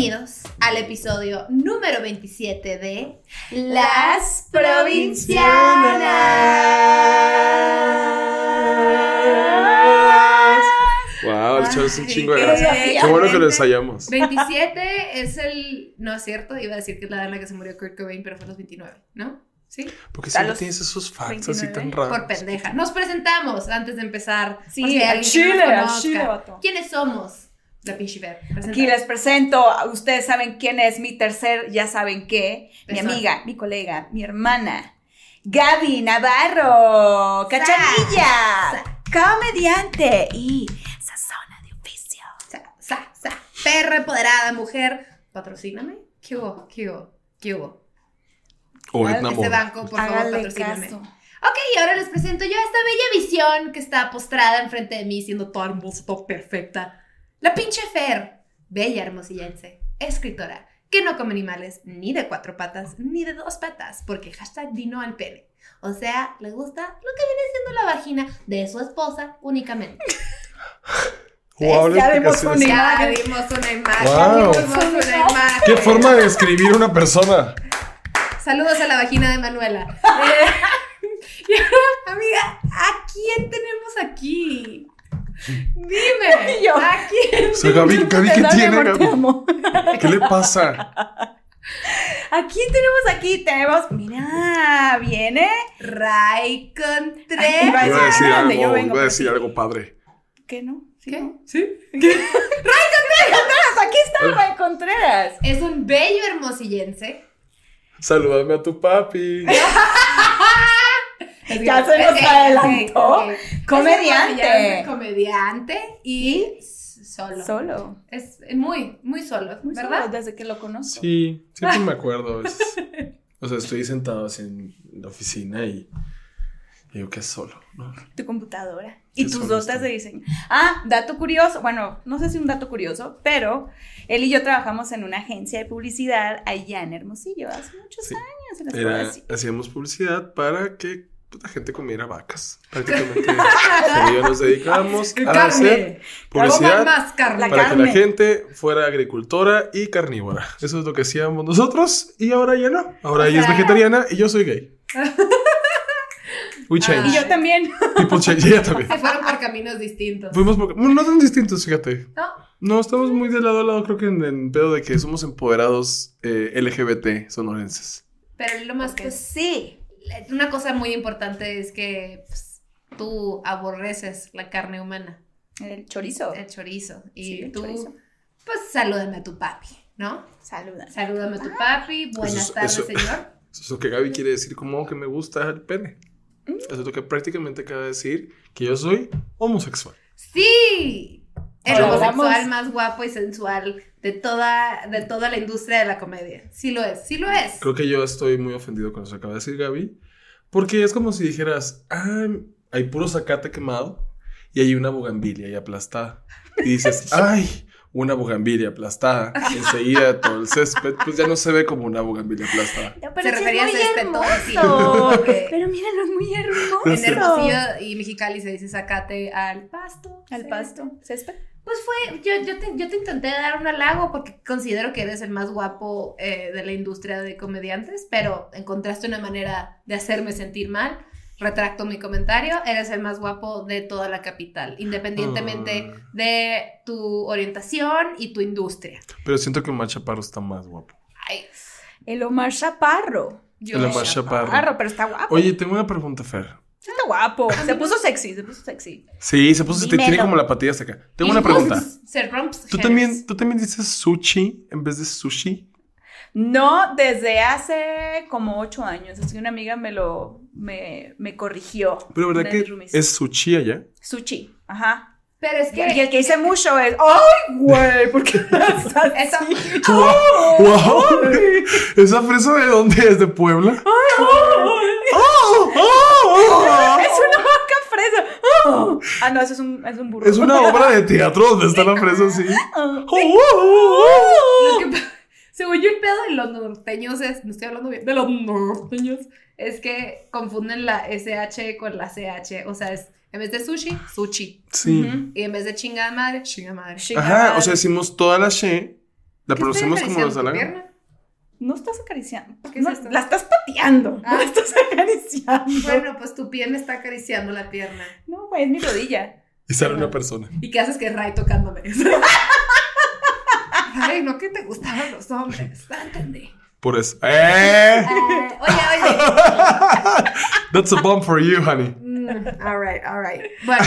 Bienvenidos al episodio número 27 de Las Provincianas. Wow, el show es un chingo de bien. Qué bueno que lo ensayamos. 27 es el. No es cierto, iba a decir que es la edad en la que se murió Kurt Cobain, pero fue a los 29, ¿no? ¿Sí? Porque A siempre tienes esos facts así 29. tan raros. Por pendeja. Nos presentamos antes de empezar. Sí, no chile, conozca. chile, vato. ¿Quiénes somos? La pinche Fer. Aquí les presento, ustedes saben quién es mi tercer, ya saben qué, mi Persona. amiga, mi colega, mi hermana, Gaby Navarro, cachanilla, comediante y sazona de oficio. Sa, sa, sa. Perra empoderada, mujer. Patrocíname. ¿Qué hubo? ¿Qué hubo? ¿Qué hubo? Ese Este banco, por favor, Hágale patrocíname. caso. Ok, y ahora les presento yo a esta bella visión que está postrada enfrente de mí, siendo toda hermosa, toda perfecta. La pinche Fer, bella hermosillense, escritora, que no come animales ni de cuatro patas ni de dos patas, porque hashtag dino al pene. O sea, le gusta lo que viene siendo la vagina de su esposa únicamente. Wow, Ya vimos explicación una es- Ya imagen. vimos una imagen. Wow. ya vimos una imagen. ¿Qué forma de describir una persona? Saludos a la vagina de Manuela. Eh, amiga, ¿a quién tenemos aquí? Dime. Yo. ¿A quién? O sea, Gaby, Gaby, ¿qué tiene, amor, te Gaby? amo. ¿Qué le pasa? ¿A quién tenemos aquí? Tenemos, mira, viene. Ray Contreras. Iba a decir grande, yo algo, vengo iba a decir algo padre. ¿Qué no? ¿Sí, ¿Qué? no? ¿Sí? Aquí está Ray Contreras. Es un bello hermosillense. Salúdame a tu papi. Ya se nos adelantó. ok, ok. Comediante. Comediante y solo. Solo. Es muy, muy solo, Muy ¿verdad? solo, desde que lo conozco. Sí, siempre me acuerdo. O sea, estoy sentado así en la oficina y y digo que es solo, ¿no? Tu computadora. Y tus dotas estoy. de diseño. Ah, dato curioso. Bueno, no sé si un dato curioso, pero él y yo trabajamos en una agencia de publicidad allá en Hermosillo hace muchos Sí. años. puedo Era, hacíamos publicidad para que la gente comiera vacas. Prácticamente. Pero yo nos dedicábamos ¡Qué a carne! hacer publicidad más carne. La para que carne. la gente fuera agricultora y carnívora. Eso es lo que hacíamos nosotros y ahora ya no. Ahora O ella es vegetariana y yo soy gay. We Ah. change. Y yo también. People change. Y ella también. Se fueron por caminos distintos. Fuimos por- bueno, no tan distintos, fíjate. ¿No? No, estamos muy de lado a lado, creo que en el pedo de que somos empoderados eh, LGBT sonorenses. Pero lo más pues, sí. Una cosa muy importante es que pues, tú aborreces la carne humana, El chorizo. el chorizo. Y Sí, el tú, chorizo. pues salúdame a tu papi, ¿no? Saluda. Salúdame a tu papi. Buenas Eso- tardes, eso- señor. Eso es lo que Gaby quiere decir como que me gusta el pene. Eso es lo que prácticamente acaba de decir que yo soy homosexual. ¡Sí! El homosexual más guapo y sensual de toda, de toda la industria de la comedia. Sí lo es, sí lo es. Creo que yo estoy muy ofendido con eso que acaba de decir Gaby. Porque es como si dijeras, ah, hay puro zacate quemado y hay una bugambilia ahí aplastada. Y dices, ay, una bugambilia aplastada. Enseguida todo el césped, pues ya no se ve como una bugambilia aplastada. No, Se sí es refería a césped, así. hermoso. Ok. Pero míralo, es muy hermoso. En Hermosillo y Mexicali se dice sacate al pasto. Al Sí. pasto. ¿Césped? Pues fue, yo, yo, te, yo te intenté dar un halago porque considero que eres el más guapo eh, de la industria de comediantes, pero encontraste una manera de hacerme sentir mal. Retracto mi comentario, eres el más guapo de toda la capital, independientemente Ah. de tu orientación y tu industria. Pero siento que Omar Chaparro está más guapo. Ay, El Omar Chaparro. yo El Omar Chaparro. pero está guapo. Oye, tengo una pregunta, Fer. Está guapo. Se puso sexy, se puso sexy. Sí, se puso, Dímelo. tiene como la patilla hasta acá. Tengo una pregunta. ¿Tú también, ¿Tú también dices sushi en vez de sushi? No, desde hace como ocho años. Es que una amiga me lo, me, me corrigió. Pero ¿verdad que es sushi allá? Sushi, ajá. Pero es Y el que que dice mucho es, ¡ay, güey! ¿Por qué estás Eso- así? ¡Wow! wow. ¿Esa fresa de dónde es? ¿De Puebla? ¡Oh! ¡Oh! Es una vaca fresa. ¡Oh! Ah, no, eso es un, es un burro. Es una obra de teatro donde está la fresa así. Ah. Lo que pa- según yo el pedo de los norteños es, no estoy hablando bien, de los norteños, es que confunden la SH con la CH, o sea, es en vez de sushi, sushi, Sí. Ujú. y en vez de chingada madre, chingada madre. Ajá, o madre. sea, decimos toda la she La ¿Qué estoy pronunciamos como tu pierna? No estás acariciando. ¿Qué es No, esto? la estás pateando. Ah. No la estás acariciando. Bueno, pues tu pierna está acariciando la pierna. No, güey, es mi rodilla. Y sale una persona. ¿Y qué haces que es Ray tocándome? Ay, no que te gustaban los hombres. Entendí. Por eso. ¡Eh! Ah, oye, oye. That's a bomb for you, honey. Mm, all right, all right. Bueno,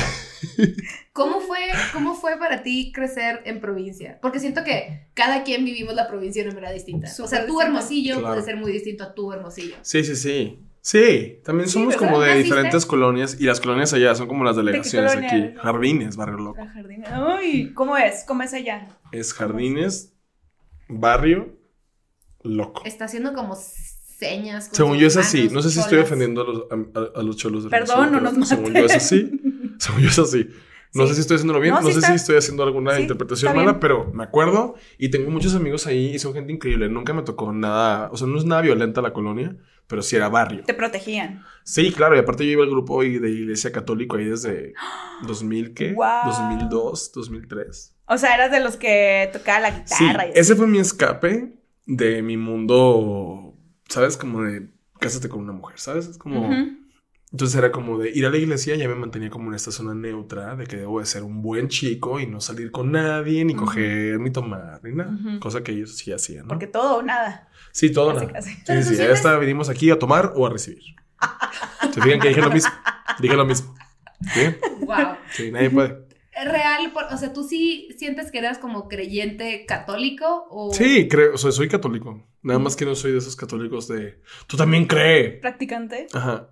¿cómo fue, ¿cómo fue para ti crecer en provincia? Porque siento que cada quien vivimos la provincia de una manera distinta. o sea, tu hermosillo Claro. puede ser muy distinto a tu hermosillo. Sí, sí, sí. Sí, también Sí, somos como de ¿Naciste? diferentes colonias y las colonias allá son como las delegaciones aquí. Jardines, barrio loco. Ay, ¿cómo es? ¿Cómo es allá? Es jardines, barrio, loco. Está haciendo como señas. Según yo es así. No sé si estoy ofendiendo a los, a, a los cholos de Perdón, no nos Según yo es así. Según yo es así. No Sí. sé si estoy haciéndolo bien, No, no, sí sé está- si estoy haciendo alguna sí, interpretación mala, bien. pero me acuerdo y tengo muchos amigos ahí y son gente increíble. Nunca me tocó nada, o sea, no es nada violenta la colonia, pero sí era barrio. Te protegían. Sí, claro, y aparte yo iba al grupo de iglesia católico ahí desde 2000, ¿qué? Guau. 2002, 2003. O sea, eras de los que tocaba la Sí, guitarra. y así. ese fue mi escape de mi mundo, ¿sabes? Como de cásate con una mujer, ¿sabes? Es como... Entonces era como de ir a la iglesia, ya me mantenía como en esta zona neutra, de que debo de ser un buen chico y no salir con nadie, ni coger, ni tomar, ni nada. Ujú. Cosa que ellos sí hacían, ¿no? Porque todo o nada. sí, todo Casi, nada. casi. Sí, sí, sí, esta venimos aquí a tomar o a recibir. Se fijan que dije lo mismo. Dije lo mismo. ¿Sí? Wow. Sí, nadie puede. Real, por- o sea, ¿tú sí sientes que eras como creyente católico o...? Sí, creo, o sea, soy católico. Nada más que no soy de esos católicos de. Tú también cree. Practicante. Ajá.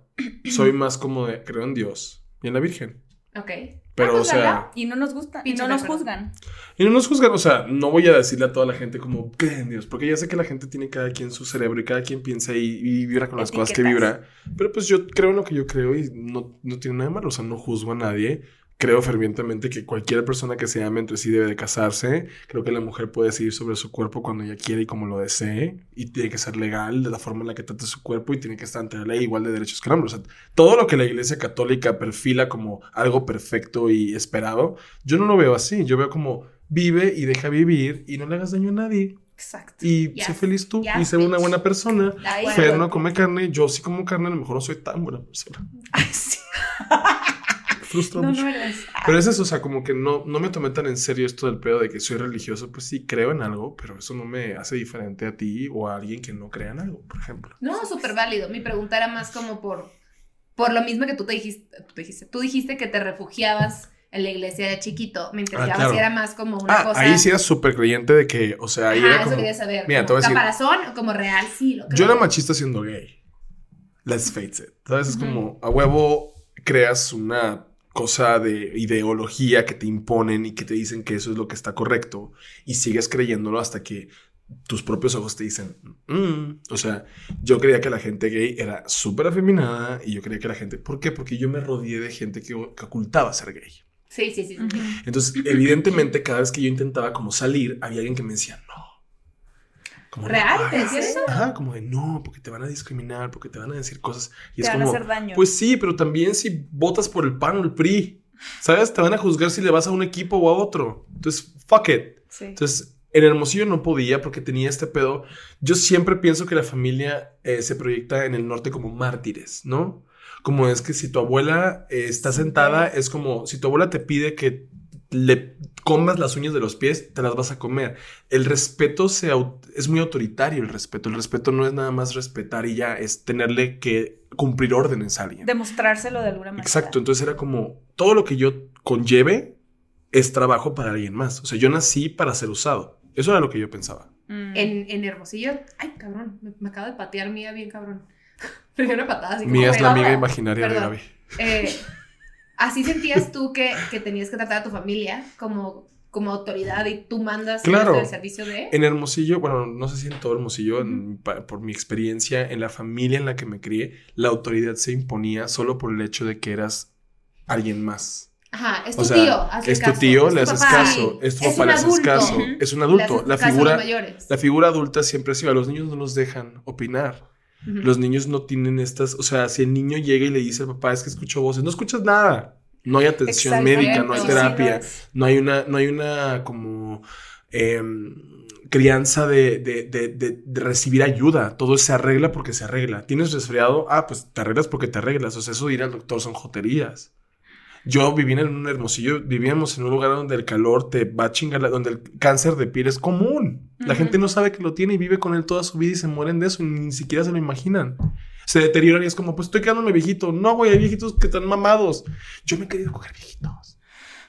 Soy más como de creo en Dios y en la Virgen. Ok. Pero, Ah, pues, o sea. ¿verdad? Y no nos gusta. Y no nos juzgan. Y no nos juzgan, o sea, no voy a decirle a toda la gente como cree en Dios, porque ya sé que la gente tiene cada quien su cerebro y cada quien piensa y, y vibra con las cosas que vibra. Pero pues yo creo en lo que yo creo y no, no tiene nada de malo, o sea, no juzgo a nadie. Creo fervientemente que cualquier persona que se ame entre sí debe de casarse. Creo que la mujer puede decidir sobre su cuerpo cuando ella quiere y como lo desee. Y tiene que ser legal de la forma en la que trate su cuerpo y tiene que estar ante la ley igual de derechos que el hombre. O sea, todo lo que la iglesia católica perfila como algo perfecto y esperado, yo no lo veo así. Yo veo como vive y deja vivir y no le hagas daño a nadie. Exacto. Y Yes. sé feliz tú Yes, y sé una bitch. buena persona. Fer no come carne, yo sí como carne, a lo mejor no soy tan buena persona. Ay, sí. Frustra No, mucho. no eres. Pero es eso, o sea, como que no, no me tomé tan en serio esto del pedo de que soy religioso. Pues sí, creo en algo, pero eso no me hace diferente a ti o a alguien que no crea en algo, por ejemplo. No, súper válido. Mi pregunta era más como por, por lo mismo que tú te dijiste, tú te dijiste, tú dijiste que te refugiabas en la iglesia de chiquito. Me interesaba Ah, claro. si era más como una Ah, cosa... ahí sí era súper creyente de que, o sea, ahí Ajá, era eso como... quería saber. Mira, como te voy a decir- ¿Caparazón o como real? Sí, lo creo. Yo era machista siendo gay. Let's face it. ¿Sabes? Es Ujú. como a huevo creas una cosa de ideología que te imponen y que te dicen que eso es lo que está correcto y sigues creyéndolo hasta que tus propios ojos te dicen, "Mm". o sea, yo creía que la gente gay era súper afeminada y yo creía que la gente, ¿por qué? Porque yo me rodeé de gente que, que ocultaba ser gay. Sí, sí, sí. Entonces, evidentemente, cada vez que yo intentaba como salir, había alguien que me decía, no. Como, no ¿Real? ¿Te hagas". decía eso? Ajá, como de no, porque te van a discriminar, porque te van a decir cosas. Y Te es van a hacer daño. pues sí, pero también si votas por el PAN o el PRI, ¿sabes? Te van a juzgar si le vas a un equipo o a otro. Entonces, fuck it. Sí. Entonces, en Hermosillo no podía porque tenía este pedo. Yo siempre pienso que la familia eh, se proyecta en el norte como mártires, ¿no? Como es que si tu abuela eh, está sentada, es como si tu abuela te pide que le comas las uñas de los pies, te las vas a comer. El respeto se es muy autoritario, el respeto. El respeto no es nada más respetar y ya, es tenerle que cumplir órdenes a alguien. Demostrárselo de alguna manera. Exacto, entonces era como todo lo que yo conlleve es trabajo para alguien más. O sea, yo nací para ser usado. Eso era lo que yo pensaba. Mm. En, en Hermosillo, ay, cabrón, me, me acabo de patear Mía bien cabrón. Me dio una patada así como Mía es la amiga imaginaria de. Gaby. Eh, ¿Así sentías tú que, que tenías que tratar a tu familia como, como autoridad y tú mandas Claro. el servicio de? En Hermosillo, bueno, no sé si en todo Hermosillo, en- por mi experiencia en la familia en la que me crié, la autoridad se imponía solo por el hecho de que eras alguien más. Ajá, es tu O sea, tío, es tu tío, es le haces caso, es tu es papá, le haces caso, es un adulto. La figura, la figura adulta siempre ha sido, a los niños no los dejan opinar. Los niños no tienen estas, o sea, si el niño llega y le dice al papá, es que escucho voces, no escuchas nada. No hay atención médica, no hay terapia, no hay una, no hay una como em, crianza de, de, de, de- de recibir ayuda. Todo se arregla porque se arregla. ¿Tienes resfriado? Ah, pues te arreglas porque te arreglas. O sea, eso de ir al doctor son joterías. Yo viví en un hermosillo, vivíamos en un lugar donde el calor te va a chingar, donde el cáncer de piel es común. La gente no sabe que lo tiene y vive con él toda su vida y se mueren de eso y ni siquiera se lo imaginan. Se deterioran y es como, pues estoy quedándome viejito. No, güey, hay viejitos que están mamados. Yo me he querido coger viejitos.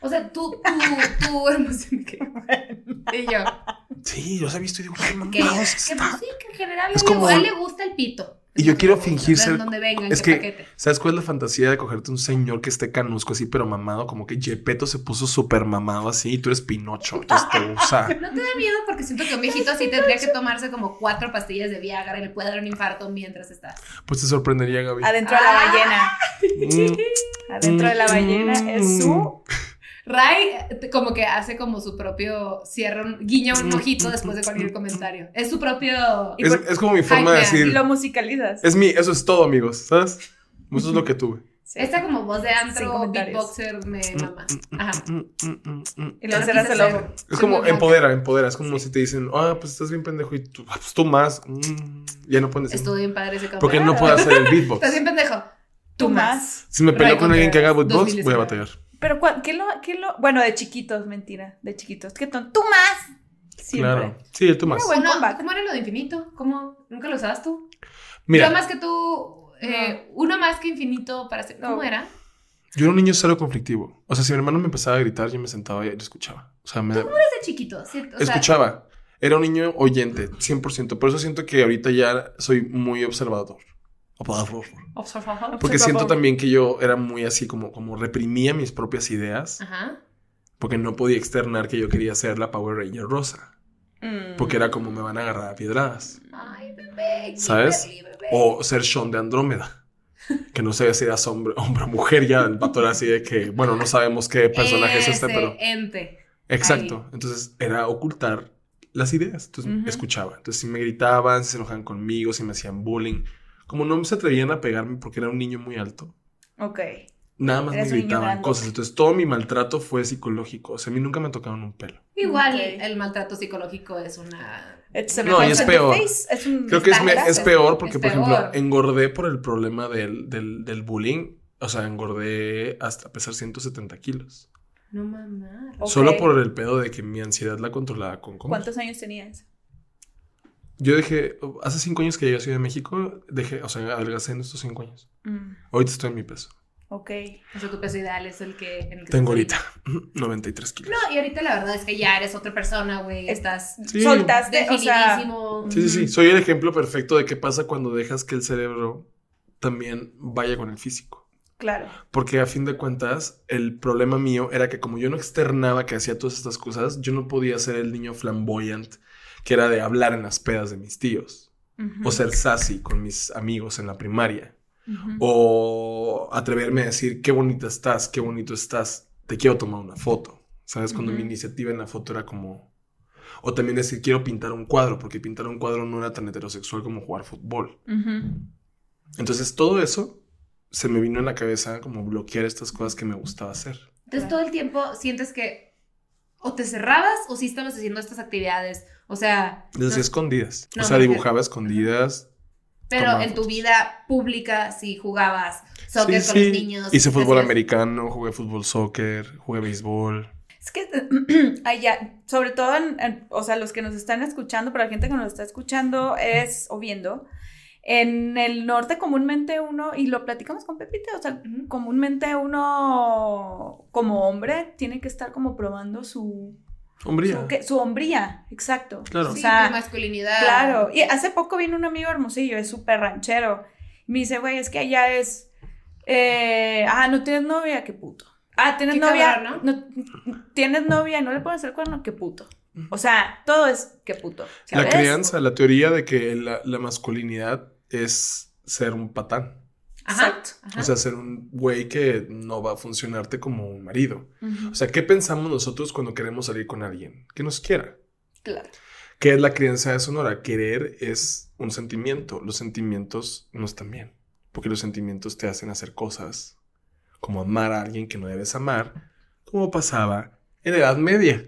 O sea, tú, tú, tú, emoción que. Y yo. Sí, yo los he visto y digo, qué Que, mamados que, está. pues sí, que en general Es a él- como- a él le gusta el pito. Y yo quiero fingir ser- es que- paquete. ¿Sabes cuál es la fantasía de cogerte un señor que esté canusco así, pero mamado? Como que Gepetto se puso súper mamado así y tú eres Pinocho. Entonces te usa. ¿No te da miedo? Porque siento que un viejito así tendría que tomarse como cuatro pastillas de Viagra y le puede dar un infarto mientras estás. Pues te sorprendería, Gaby. Adentro de la Ah. ballena. Mm, Adentro de la ballena es su. Ray eh, como que hace como su propio cierra un guiña un ojito después de cualquier comentario. Es su propio Es, por- es como mi forma de Ay, Y decir. lo musicalizas. Es mi, eso es todo, amigos, ¿sabes? Eso es lo que tuve. Sí. esta como voz de antro beatboxer me mama. Ajá. Mm, mm, mm, mm. Y No cerras el ojo. Es como empodera, empodera. Es como si te dicen, ah, pues estás bien pendejo y tú, ah, pues tú más. Mm, ya no puedes decir. Estuvo bien padre ese Porque comentario. no puedo hacer el beatbox. Estás bien pendejo. Tú más. Si me peleo Ray con alguien que haga beatbox, voy a 2019. batallar. Pero, ¿cuál- ¿qué lo, qué lo.? Bueno, de chiquitos, mentira. De chiquitos. ¿Qué ton? ¡Tú más! Siempre. Claro. Sí, tú más. Era buen ¿Cómo, comeback. ¿Cómo era lo de infinito? ¿Cómo? ¿Nunca lo usabas tú? Mira, Yo más que tú, eh, uno más que infinito para ser. ¿Cómo No. era? yo era un niño cero conflictivo. O sea, si mi hermano me empezaba a gritar, yo me sentaba y lo escuchaba. O sea, me Desde chiquito, ¿cierto? O sea, escuchaba. Era un niño oyente, 100%. Por eso siento que ahorita ya soy muy observador. Porque siento también que yo era muy así como, como reprimía mis propias ideas. Ajá. Porque no podía externar que yo quería ser la Power Ranger rosa. Mm. Porque era como me van a agarrar a piedradas. Ay, bebé. ¿Sabes? Bebé. O ser Sean de Andrómeda. Que no sé si eras hombre, hombre o mujer ya. El pato era así de que, bueno, no sabemos qué personaje es este, pero... ente. Exacto. Entonces era ocultar las ideas. Entonces Ujú. escuchaba. Entonces si me gritaban, si se enojaban conmigo, si me hacían bullying. Como no se atrevían a pegarme porque era un niño muy alto. Ok. Nada más Eres me gritaban cosas. Entonces todo mi maltrato fue psicológico. O sea, a mí nunca me tocaron un pelo. Igual el maltrato psicológico es una. No, y es peor. Es un Creo que es, es peor porque, Es por ejemplo, peor. engordé por el problema del, del, del bullying. O sea, engordé hasta pesar 170 kilos. No mamar. Ok. Solo por el pedo de que mi ansiedad la controlaba con comer. ¿Cuántos años tenías? Yo dejé, hace cinco años que llegué a Ciudad de México, dejé, o sea, adelgacé en estos cinco años. Mm, Ahorita estoy en mi peso. ok. O sea, tu peso ideal es el que. En el que Tengo ahorita 93 kilos. No, y ahorita la verdad es que ya eres otra persona, güey. Estás Sí. Soltaste, o sea. definidísimo. Sí, sí, sí. Soy el ejemplo perfecto de qué pasa cuando dejas que el cerebro también vaya con el físico. Claro. Porque a fin de cuentas, el problema mío era que como yo no externaba que hacía todas estas cosas, yo no podía ser el niño flamboyant que era de hablar en las pedas de mis tíos. Ujú, O ser sassy con mis amigos en la primaria. ujú. O atreverme a decir, qué bonita estás, qué bonito estás, te quiero tomar una foto. ¿Sabes? Cuando mi Ujú. iniciativa en la foto era como... O también decir, quiero pintar un cuadro, porque pintar un cuadro no era tan heterosexual como jugar fútbol. Entonces todo eso se me vino en la cabeza como bloquear estas cosas que me gustaba hacer. Entonces todo el tiempo sientes que o te cerrabas o sí estabas haciendo estas actividades. O sea, Desde no- escondidas. No, o sea, dibujaba escondidas. pero en tu vida pública sí jugabas soccer Sí, con sí. los niños. Hice fútbol hacías- americano, jugué fútbol soccer, jugué béisbol. Es que, allá, sobre todo, en- en- o sea, los que nos están escuchando, para la gente que nos está escuchando es, o viendo, en el norte comúnmente uno, y lo platicamos con Pepita, o sea, comúnmente uno como hombre tiene que estar como probando su, Hombría. su, que- su hombría, exacto. Claro. O Sí, sea, tu masculinidad. Claro, y hace poco vino un amigo hermosillo, es súper ranchero. Me dice, güey, es que allá es. eh, ah, no tienes novia, qué puto. Ah, tienes Qué novia. cabrón, ¿no? tienes novia y no le puedes hacer cuerno, qué puto. O sea, todo es qué puto. La crianza, la teoría de que la, la masculinidad es ser un patán. Ajá. Exacto. ajá. O sea, ser un güey que no va a funcionarte como un marido. O sea, ¿qué pensamos nosotros cuando queremos salir con alguien? Que nos quiera. Claro. ¿Qué es la crianza de Sonora? Querer es un sentimiento. Los sentimientos no están bien. Porque los sentimientos te hacen hacer cosas como amar a alguien que no debes amar, como pasaba en la Edad Media.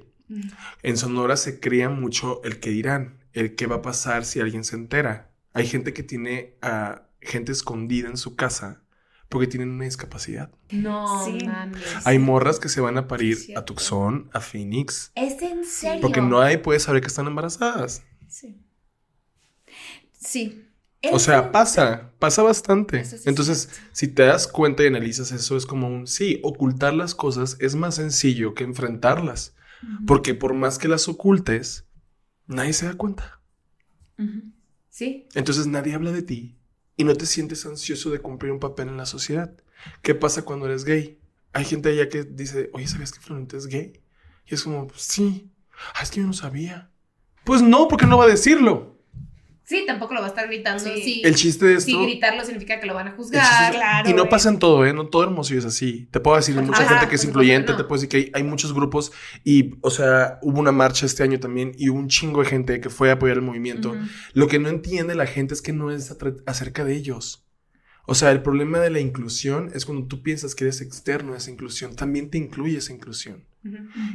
En Sonora se crea mucho el que dirán, el qué va a pasar si alguien se entera. Hay gente que tiene a gente escondida en su casa porque tienen una discapacidad. No Sí. mames. Hay morras que se van a parir a Tucson, a Phoenix, ¿Es en serio? porque no hay puede saber que están embarazadas. Sí. Sí. O ¿Es sea, pasa, pasa bastante. Sí Entonces, si te das cuenta y analizas eso, es como un sí, ocultar las cosas es más sencillo que enfrentarlas. Porque por más que las ocultes, nadie se da cuenta. Entonces nadie habla de ti y no te sientes ansioso de cumplir un papel en la sociedad. ¿Qué pasa cuando eres gay? Hay gente allá que dice, oye, ¿sabías que Florenta es gay? Y es como, sí. Ah, es que yo no sabía. Pues no, porque no va a decirlo. Sí, tampoco lo va a estar gritando. Sí. Sí. El chiste de esto... Si gritarlo significa que lo van a juzgar. chiste es- claro, y no pasa en todo, ¿eh? No todo Hermosillo es así. Te puedo decir, hay mucha Ajá, gente que es no. te puedo decir que hay, hay muchos grupos y, o sea, hubo una marcha este año también y hubo un chingo de gente que fue a apoyar el movimiento. Lo que no entiende la gente es que no es acerca de ellos. O sea, el problema de la inclusión es cuando tú piensas que eres externo a esa inclusión, también te incluye esa inclusión.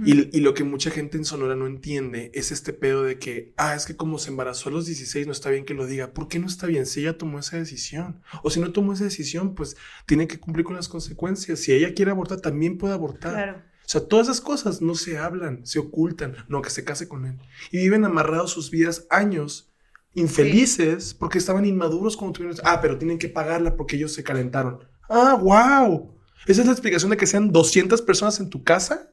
Y lo que mucha gente en Sonora no entiende es este pedo de que, ah, es que como se embarazó a los 16 no está bien que lo diga. ¿Por qué no está bien si ella tomó esa decisión? O si no tomó esa decisión, pues tiene que cumplir con las consecuencias. Si ella quiere abortar, también puede abortar. Claro. O sea, todas esas cosas no se hablan, se ocultan, no que se case con él. Y viven amarrados sus vidas años, infelices, porque estaban inmaduros cuando tuvieron... Ah, pero tienen que pagarla porque ellos se calentaron. Ah, wow. Esa es la explicación de que sean 200 personas en tu casa.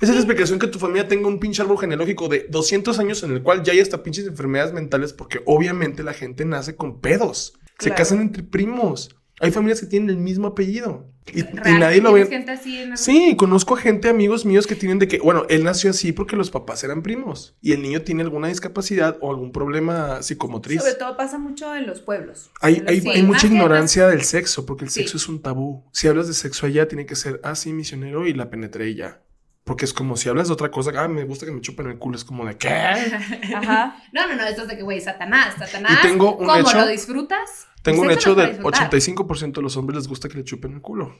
Esa es la explicación que tu familia tenga un pinche árbol genealógico de 200 años en el cual ya hay hasta pinches enfermedades mentales porque obviamente la gente nace con pedos. Se Claro. casan entre primos. Hay familias que tienen el mismo apellido. Y, nadie lo ¿tienes ve. gente así en el- Sí, conozco gente, amigos míos que tienen de que, bueno, él nació así porque los papás eran primos y el niño tiene alguna discapacidad o algún problema psicomotriz. Sobre todo pasa mucho en los pueblos. Hay, En los hay, Sí, hay pueblos. mucha más ignorancia del sexo porque el Sí. sexo es un tabú. Si hablas de sexo allá, tiene que ser, ah, sí, misionero y la penetré y ya. Porque es como si hablas de otra cosa, ah, me gusta que me chupen el culo, es como de, ¿qué? Ajá. No, no, no, esto es de que, güey, Satanás, Satanás. Y tengo un ¿Cómo hecho- lo disfrutas? Tengo un hecho disfrutar. 85% de los hombres les gusta que le chupen el culo.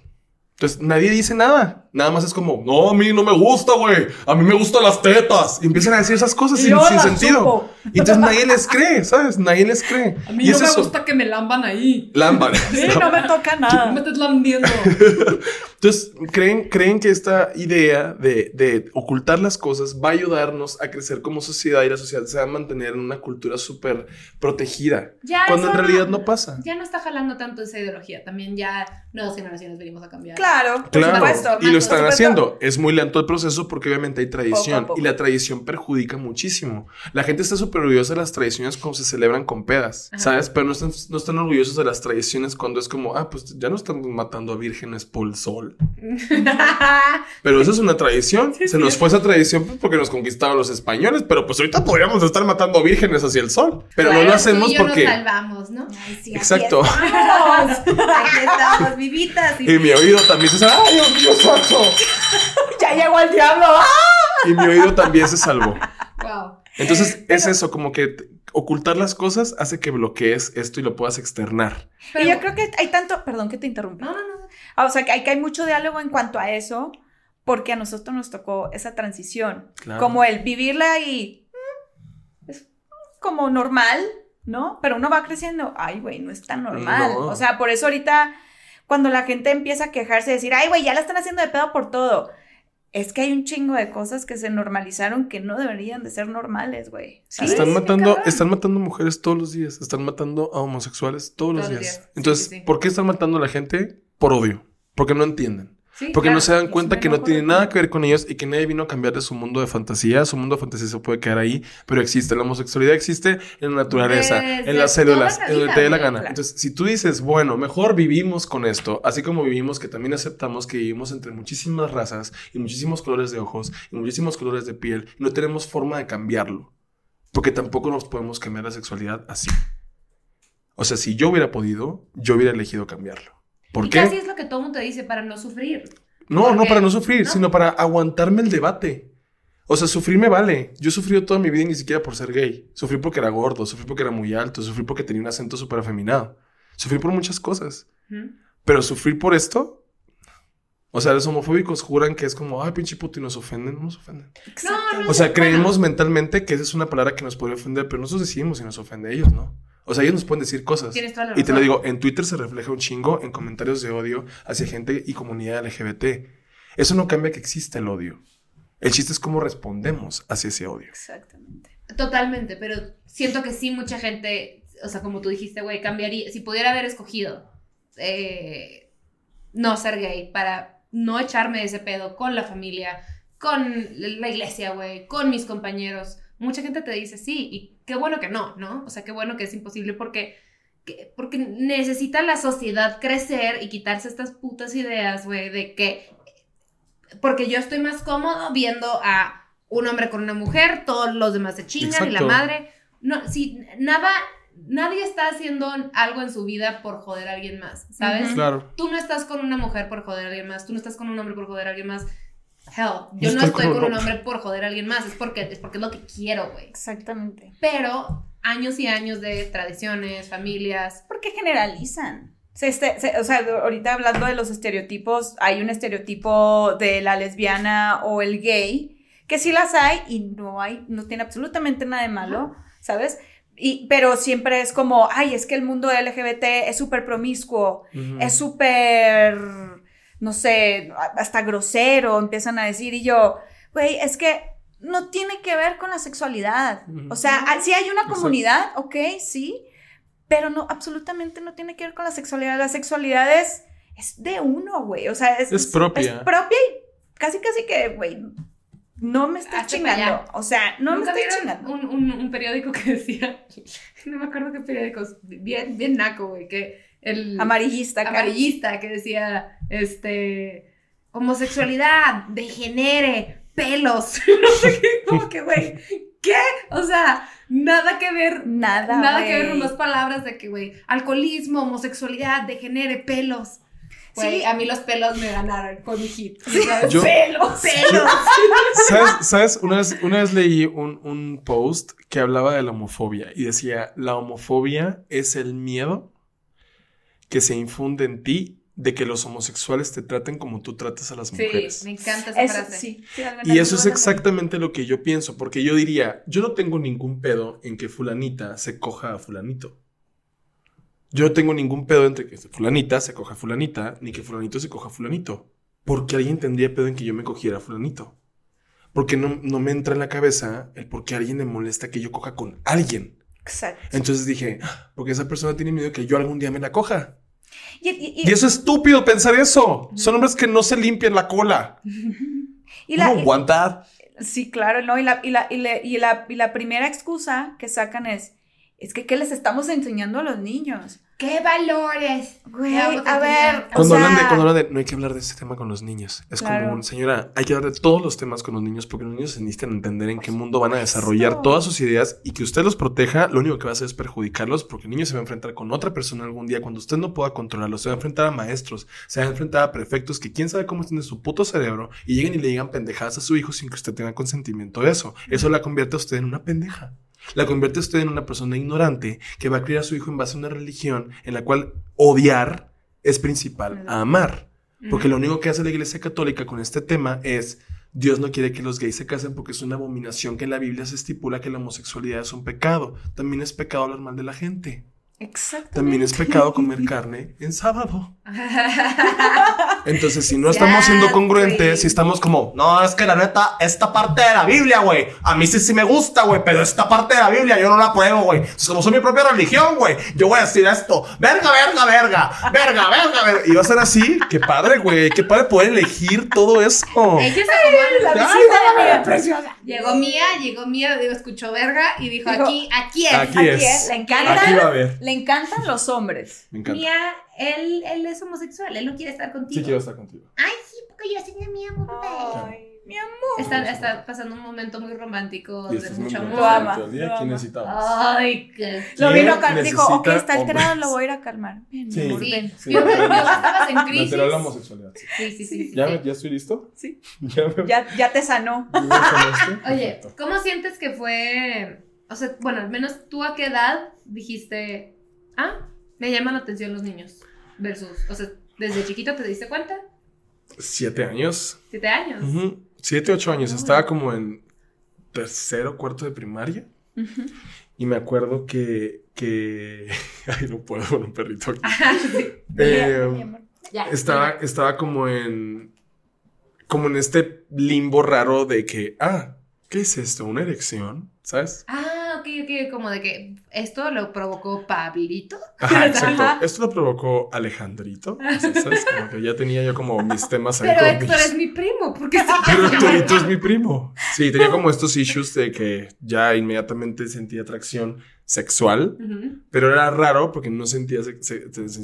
Entonces, nadie dice nada. Nada más es como, no, a mí no me gusta, güey. A mí me gustan las tetas. Y empiezan a decir esas cosas sin, sentido. supo. Y entonces nadie les cree, ¿sabes? Nadie les cree. A mí y no es me eso. gusta que me lamban ahí. Lámbara. Sí, no me toca No me nada. estés lambiendo. Entonces, ¿creen, creen que esta idea de, de ocultar las cosas va a ayudarnos a crecer como sociedad y la sociedad se va a mantener en una cultura súper protegida. Ya, cuando en realidad no pasa. Ya no está jalando tanto esa ideología. También ya nuevas generaciones venimos a cambiar. Claro, por Claro, supuesto. y lo están haciendo. Es muy lento el proceso porque obviamente hay tradición Poco a poco. y la tradición perjudica muchísimo. La gente está súper orgullosa de las tradiciones cuando se celebran con pedas, Ajá. ¿sabes? Pero no están, no están orgullosos de las tradiciones cuando es como, ah, pues ya no estamos matando a vírgenes por el sol. Pero eso es una tradición. se nos fue esa tradición pues, porque nos conquistaron los españoles, pero pues ahorita podríamos estar matando a vírgenes hacia el sol. Pero no lo hacemos tú y yo porque... nos salvamos, ¿no? Ay, sí, aquí Exacto. estamos. Aquí estamos, vivitas. Y Y mi oído también se ¡Ay, Dios mío santo! ya llegó el diablo. ¡Ah! Y mi oído también se salvó. Wow. Entonces es eso, como que ocultar las cosas hace que bloquees esto y lo puedas externar. Pero- y yo creo que hay tanto, perdón que te interrumpa. No, no, no. Ah, O sea, que hay, que hay mucho diálogo en cuanto a eso, porque a nosotros nos tocó esa transición. Claro. Como el vivirla y mm, es como normal, ¿no? Pero uno va creciendo, ay, güey, no es tan normal. No. O sea, por eso ahorita, cuando la gente empieza a quejarse, decir, ay, güey, ya la están haciendo de pedo por todo. Es que hay un chingo de cosas que se normalizaron que no deberían de ser normales, güey. están matando, están matando mujeres todos los días, están matando a homosexuales todos, los Todos los días. días. Sí, Entonces, sí, sí. ¿por qué están matando a la gente? Por odio, porque no entienden. Sí, Porque claro. no se dan cuenta que no tiene nada que ver con ellos y que nadie vino a cambiar de su mundo de fantasía. Su mundo de fantasía se puede quedar ahí, pero existe. La homosexualidad existe en la naturaleza, Desde en las células, la en donde te dé la gana. claro. Entonces, si tú dices, bueno, mejor vivimos con esto, así como vivimos que también aceptamos que vivimos entre muchísimas razas y muchísimos colores de ojos y muchísimos colores de piel, y no tenemos forma de cambiarlo. Porque tampoco nos podemos cambiar la sexualidad así. O sea, si yo hubiera podido, yo hubiera elegido cambiarlo. ¿Por y qué? casi es lo que todo mundo dice para no sufrir. No, no para no sufrir, ¿no? sino para aguantarme el debate. O sea, sufrir me vale. Yo he sufrido toda mi vida y ni siquiera por ser gay. Sufrí porque era gordo, sufrí porque era muy alto, sufrí porque tenía un acento súper afeminado. Sufrí por muchas cosas. Ujú. Pero sufrir por esto, O sea, los homofóbicos juran que es como, ay, pinche puto, y nos ofenden, no nos ofenden. No, no. O sea, creemos mentalmente que esa es una palabra que nos podría ofender, pero nosotros decidimos si nos ofende a ellos, ¿no? O sea, ellos nos pueden decir cosas. Tienes toda la Y te lo digo, en Twitter se refleja un chingo en comentarios de odio hacia gente y comunidad LGBT. Eso no cambia que exista el odio. El chiste es cómo respondemos hacia ese odio. Exactamente. Totalmente, pero siento que sí mucha gente, o sea, como tú dijiste, güey, cambiaría, si pudiera haber escogido eh, no ser gay para no echarme ese pedo con la familia, con la iglesia, güey, con mis compañeros, mucha gente te dice sí, y qué bueno que no, ¿no? O sea, qué bueno que es imposible porque, que- porque necesita la sociedad crecer y quitarse estas putas ideas, güey, de que, porque yo estoy más cómodo viendo a un hombre con una mujer, todos los demás se chingan y la madre. No, si nada, nadie está haciendo algo en su vida por joder a alguien más, ¿sabes? Claro. Tú no estás con una mujer por joder a alguien más, tú no estás con un hombre por joder a alguien más. Hell, yo no estoy con con un hombre. por joder a alguien más, es porque es porque es lo que quiero, güey. Exactamente. Pero años y años de tradiciones, familias, Porque generalizan. Se este- se- o sea, ahorita hablando de los estereotipos, hay un estereotipo de la lesbiana o el gay, que sí las hay y no hay, no tiene absolutamente nada de malo, ¿sabes? Y, pero siempre es como, ay, es que el mundo LGBT es súper promiscuo, es súper, no sé, hasta grosero, empiezan a decir, y yo, güey, es que no tiene que ver con la sexualidad. O sea, ah, sí hay una comunidad, ok, sí, pero no, absolutamente no tiene que ver con la sexualidad. La sexualidad es, es de uno, güey. O sea, es, Es propia. Es propia y casi, casi que, güey, no me estás Hazte chingando. O sea, no me ¿Nunca estoy vieron chingando. un, un- un periódico que decía, no me acuerdo qué periódico, bien, bien naco, güey, que el Amarillista, acá. amarillista que decía, este, homosexualidad, degenere, pelos, no sé qué, como que, güey, ¿qué? O sea, nada que ver, Nada, nada que ver con las palabras de que, güey, alcoholismo, homosexualidad, degenere, pelos. Güey, Sí. a mí los pelos me ganaron con mi hit. Pelos. pelos. ¿Sabes? ¿Sabes? Una, vez, una vez leí un, un post que hablaba de la homofobia y decía, la homofobia es el miedo que se infunde en ti de que los homosexuales te traten como tú tratas a las Sí, mujeres. me encanta esa Eso, frase. sí. sí, Y eso es exactamente lo que yo pienso, porque yo diría, yo no tengo ningún pedo en que fulanita se coja a fulanito. Yo no tengo ningún pedo entre que fulanita se coja a fulanita, ni que fulanito se coja a fulanito. Porque alguien tendría pedo en que yo me cogiera a fulanito. Porque no, no me entra en la cabeza el por qué a alguien le molesta que yo coja con alguien. Exacto. Entonces dije, "Ah, porque esa persona tiene miedo que yo algún día me la coja. Y, y- y- Y eso es estúpido pensar eso. Son hombres que no se limpian la cola. y la- no that. Sí, claro, ¿no? Y la, y, la, y, la, y, la, y la primera excusa que sacan es, es que ¿qué les estamos enseñando a los niños? ¿Qué valores? Güey, a ver, Cuando, O hablan de, cuando hablan de no hay que hablar de este tema con los niños. Es Claro. como, señora, hay que hablar de todos los temas con los niños porque los niños se necesitan entender en qué mundo van a desarrollar todas sus ideas y que usted los proteja, lo único que va a hacer es perjudicarlos porque el niño se va a enfrentar con otra persona algún día cuando usted no pueda controlarlo. Se va a enfrentar a maestros, se va a enfrentar a prefectos que quién sabe cómo tiene su puto cerebro y lleguen y le digan pendejadas a su hijo sin que usted tenga consentimiento de eso. Eso la convierte a usted en una pendeja. La convierte usted en una persona ignorante que va a criar a su hijo en base a una religión en la cual odiar es principal a amar. Porque lo único que hace la Iglesia Católica con este tema es Dios no quiere que los gays se casen porque es una abominación que en la Biblia se estipula que la homosexualidad es un pecado. También es pecado hablar mal de la gente. Exactamente. También es pecado comer carne en sábado. Entonces, si no estamos siendo congruentes, si estamos como, no, es que la neta, esta parte de la Biblia, güey, a mí sí sí me gusta, güey, pero esta parte de la Biblia yo no la apruebo, güey. Entonces, como soy mi propia religión, güey, yo voy a decir esto, verga, verga, verga, verga, verga, verga. Y va a ser así, qué padre, güey, qué padre poder elegir todo eso. La Ay, visita preciosa. Llegó Mía, llegó Mía, digo, escuchó verga y dijo, Dijo, aquí, aquí es. Aquí Aquí es. es, le encanta. Aquí va a haber. Le encantan los hombres. Me encanta. Mía, él, él es homosexual, él no quiere estar contigo. Sí quiero estar contigo. Ay, sí, porque yo soy mía, amor. Ay, mi amor. Está, está pasando un momento muy romántico Y de mucho amor. Lo ama. Ay, qué. Lo ¿Quién vino a calmar. Dijo, ok, está alterado, lo voy a ir a calmar. Ven, mi Sí. amor, Sí, ven. Sí, me estabas en crisis. alteró la homosexualidad. sí. Sí, sí, sí. sí, ¿Ya, sí. me- ¿Ya estoy listo? Sí. ¿Ya me... Ya, ya te sanó. ¿Ya me? Oye. ¿cómo sientes que fue? O sea, bueno, al menos tú a qué edad dijiste, ah, me llaman la atención los niños. Versus, o sea, ¿desde chiquito te diste cuenta? siete años. ¿Siete años? Siete, ocho años. Estaba como en tercero, cuarto de primaria. Y me acuerdo que, que... Ay, no puedo con un perrito aquí. Eh, amor. Ya. estaba, estaba como en... Como en este limbo raro de que... Ah, ¿qué es esto? ¿Una erección? ¿Sabes? Ah, ok, ok, como de que esto lo provocó Pablito. Ajá, exacto. Ajá. Esto lo provocó Alejandrito. que ya tenía yo como mis temas Pero Héctor mis- es mi primo, porque. Pero Héctorito es mi primo. Sí, tenía como estos issues de que ya inmediatamente sentía atracción sexual, pero era raro porque no sentía se-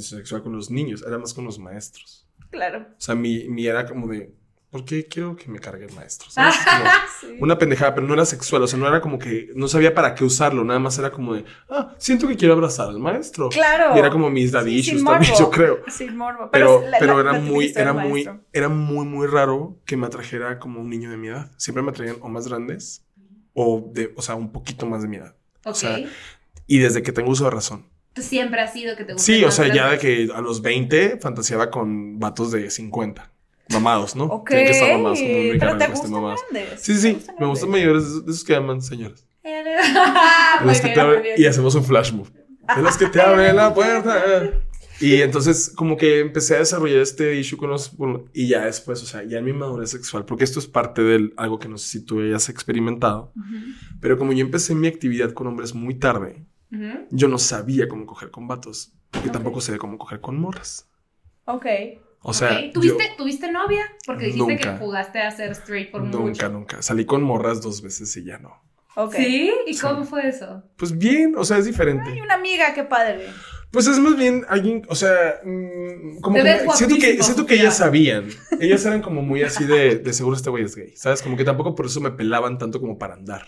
sexual con los niños, era más con los maestros. Claro. O sea, mi, mi era como de, ¿por qué quiero que me cargue el maestro? ¿Sabes? Como Sí. una pendejada, pero no era sexual, o sea, no era como que no sabía para qué usarlo, nada más era como de, ah, siento que quiero abrazar al maestro. Claro. Y era como mis daddy Sí, issues también, yo creo. Sin morbo. Pero, la- pero era muy, era muy, maestro. era muy, muy raro que me atrajera como un niño de mi edad. Siempre me atraían o más grandes o de, o sea, un poquito más de mi edad. Ok. sea, Y desde que tengo uso de razón. Siempre has sido que te gusta. Sí, o sea, ya de que a los 20 fantaseaba con vatos de 50. Mamados, ¿no? Ok. Tienen que estar mamados como muy Pero te gustan mamados. grandes. Sí, sí, ¿Te sí. gustan Me gustan mayores, de esos- que llaman los que te abren- y hacemos un flash move. De los que te abren la puerta. Y entonces como que empecé a desarrollar este issue con los... y ya después, o sea, ya en mi madurez sexual, porque esto es parte de algo que no sé si tú hayas experimentado, Ujú. pero como yo empecé mi actividad con hombres muy tarde, yo no sabía cómo coger con vatos, porque Ok. tampoco sabía cómo coger con morras. Ok. O sea. ¿Tuviste, ¿Tuviste novia? Porque dijiste Nunca. que jugaste a ser straight por yo mucho. nunca, nunca. Salí con morras dos veces y ya no. ¿Sí? ¿Y Sí. cómo fue eso? Pues bien, o sea, es diferente. Hay una amiga, qué padre. Pues es más bien alguien, o sea, mm, como Te que ves siento que, siento que ellas sabían. Ellas eran como muy así de, de seguro este güey es gay, ¿sabes? Como que tampoco por eso me pelaban tanto como para andar.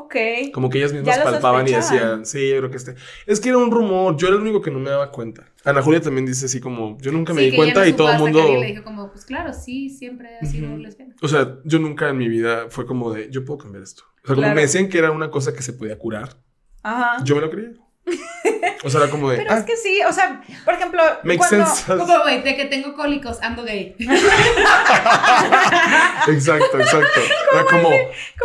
Ok. Como que ellas mismas palpaban y decían, sí, yo creo que este. Es que era un rumor, yo era el único que no me daba cuenta. Ana Julia también dice así como, yo nunca me Sí, di cuenta no y todo el mundo. que le dijo como, pues claro, sí, siempre ha sido Ujú. lesbiana. O sea, yo nunca en mi vida fue como de, yo puedo cambiar esto. O sea, como Claro. me decían que era una cosa que se podía curar, Ajá. yo me lo creía. O sea, era como de, Pero ah, es que sí, o sea, por ejemplo, makes cuando, sense. Como, güey, de que tengo cólicos, ando gay. Exacto, exacto. Era como,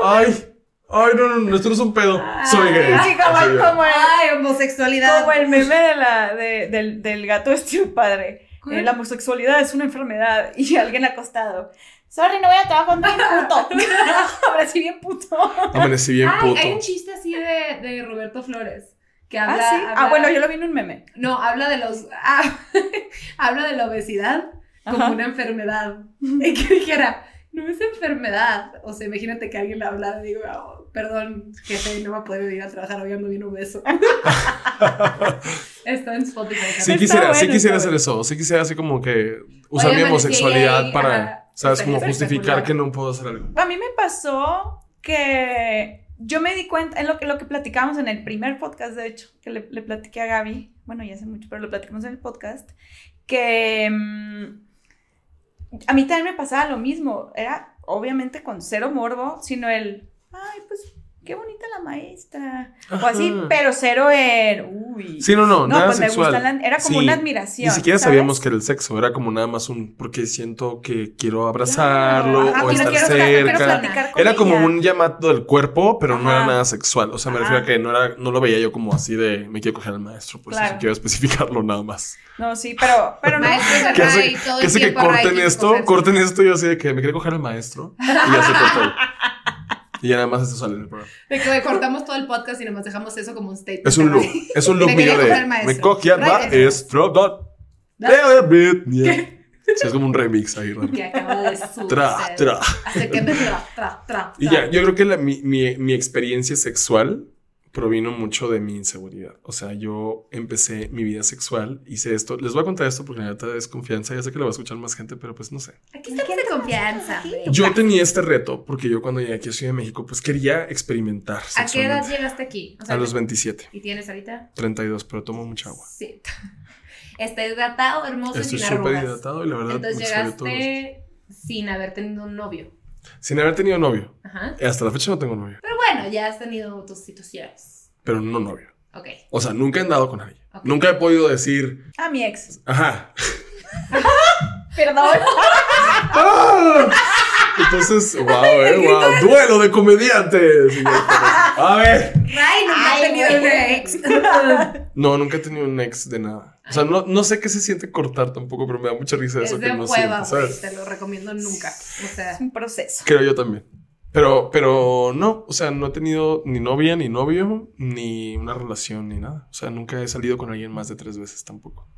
ay, ay, no, no, no, esto no es un pedo. Soy gay. Así como, Así como el, Ay, homosexualidad. como el meme de la, de- del, del gato este padre. Eh, la homosexualidad es una enfermedad y alguien acostado. Sorry, no voy a trabajar contigo, puto. Sí bien puto. Amanecí bien Ay, puto. hay un chiste así de, de Roberto Flores. Que habla, ah, sí. habla- Ah, bueno, yo lo vi en un meme. No, habla de los. ah, habla de la obesidad como Ajá. una enfermedad. Y que dijera, no es enfermedad. O sea, imagínate que alguien le hablara y digo, "Oh, perdón, jefe, no va a poder ir a trabajar hoy ando bien obeso. Está en Spotify. Sí Está quisiera, sí bueno, quisiera está hacer eso. Sí quisiera así como que usar Oye, mi homosexualidad para. ¿sabes? Como justificar que no puedo hacer algo. A mí me pasó que yo me di cuenta, en lo que, lo que platicamos en el primer podcast, de hecho, que le, le platiqué a Gaby, bueno, ya hace mucho, pero lo platicamos en el podcast, que mm, a mí también me pasaba lo mismo, era obviamente con cero morbo, sino el, ay, pues, qué bonita la maestra, o así, Ajá. pero cero el, uy. Sí, no, no, nada pues me sexual. gusta la- era como Sí, una admiración. Ni siquiera ¿sabes? sabíamos que era el sexo, era como nada más un porque siento que quiero abrazarlo Ajá, o estar quiero- quiero cerca. platicar con Era como ella. un llamado del cuerpo, pero no era nada sexual. O sea, me Ajá. refiero a que no era, no lo veía yo como así de me quiero coger al maestro, pues Claro. eso quiero especificarlo nada más. No, sí, pero, pero no. Que hace, y todo que, corten esto, corten esto y yo así de que me quiero coger al maestro y ya se cortó. Y ya nada más eso sale en el programa. De que güey, cortamos todo el podcast y nomás dejamos eso como un statement. Es un look, Ay, es un quería mío de me cogí al Right. maestro. Sí, es como un remix ahí, raro. Que acaba de suceder. Tra, tra. Hace que me tra, tra, tra. Y ya, yo creo que la- mi, mi- mi experiencia sexual provino mucho de mi inseguridad. O sea, yo empecé mi vida sexual, hice esto. Les voy a contar esto porque la neta es confianza. Ya sé que lo va a escuchar más gente, pero pues no sé. Aquí estamos de confianza. Yo tenía este reto porque yo cuando llegué aquí a Ciudad de México, pues quería experimentar ¿A qué edad llegaste aquí? O sea, A los 27, ¿Y tienes ahorita? 32, pero tomo mucha agua. Sí. Está hidratado, hermoso y Estoy sin súper hidratado y la verdad Entonces llegaste sin haber tenido un novio. Sin haber tenido novio. Ajá. Hasta la fecha no tengo novio, Pero bueno, ya has tenido tus situaciones. pero no novio. Ok. O sea, nunca he andado con alguien. Ok. Nunca he podido decir, A mi ex. ajá. Perdón. ¡Ah! Entonces, wow, eh, wow. Duelo de comediantes. A ver. Ray nunca ha Ay, tenido un ex. No, nunca he tenido un ex de nada. O sea, no, no sé qué se siente cortar tampoco, pero me da mucha risa eso es que no hueva, siento, güey. ¿sabes? Te lo recomiendo nunca. O sea, Es un proceso. Creo yo también. Pero, pero no, o sea, no he tenido ni novia, ni novio, ni una relación, ni nada. O sea, nunca he salido con alguien más de tres veces tampoco.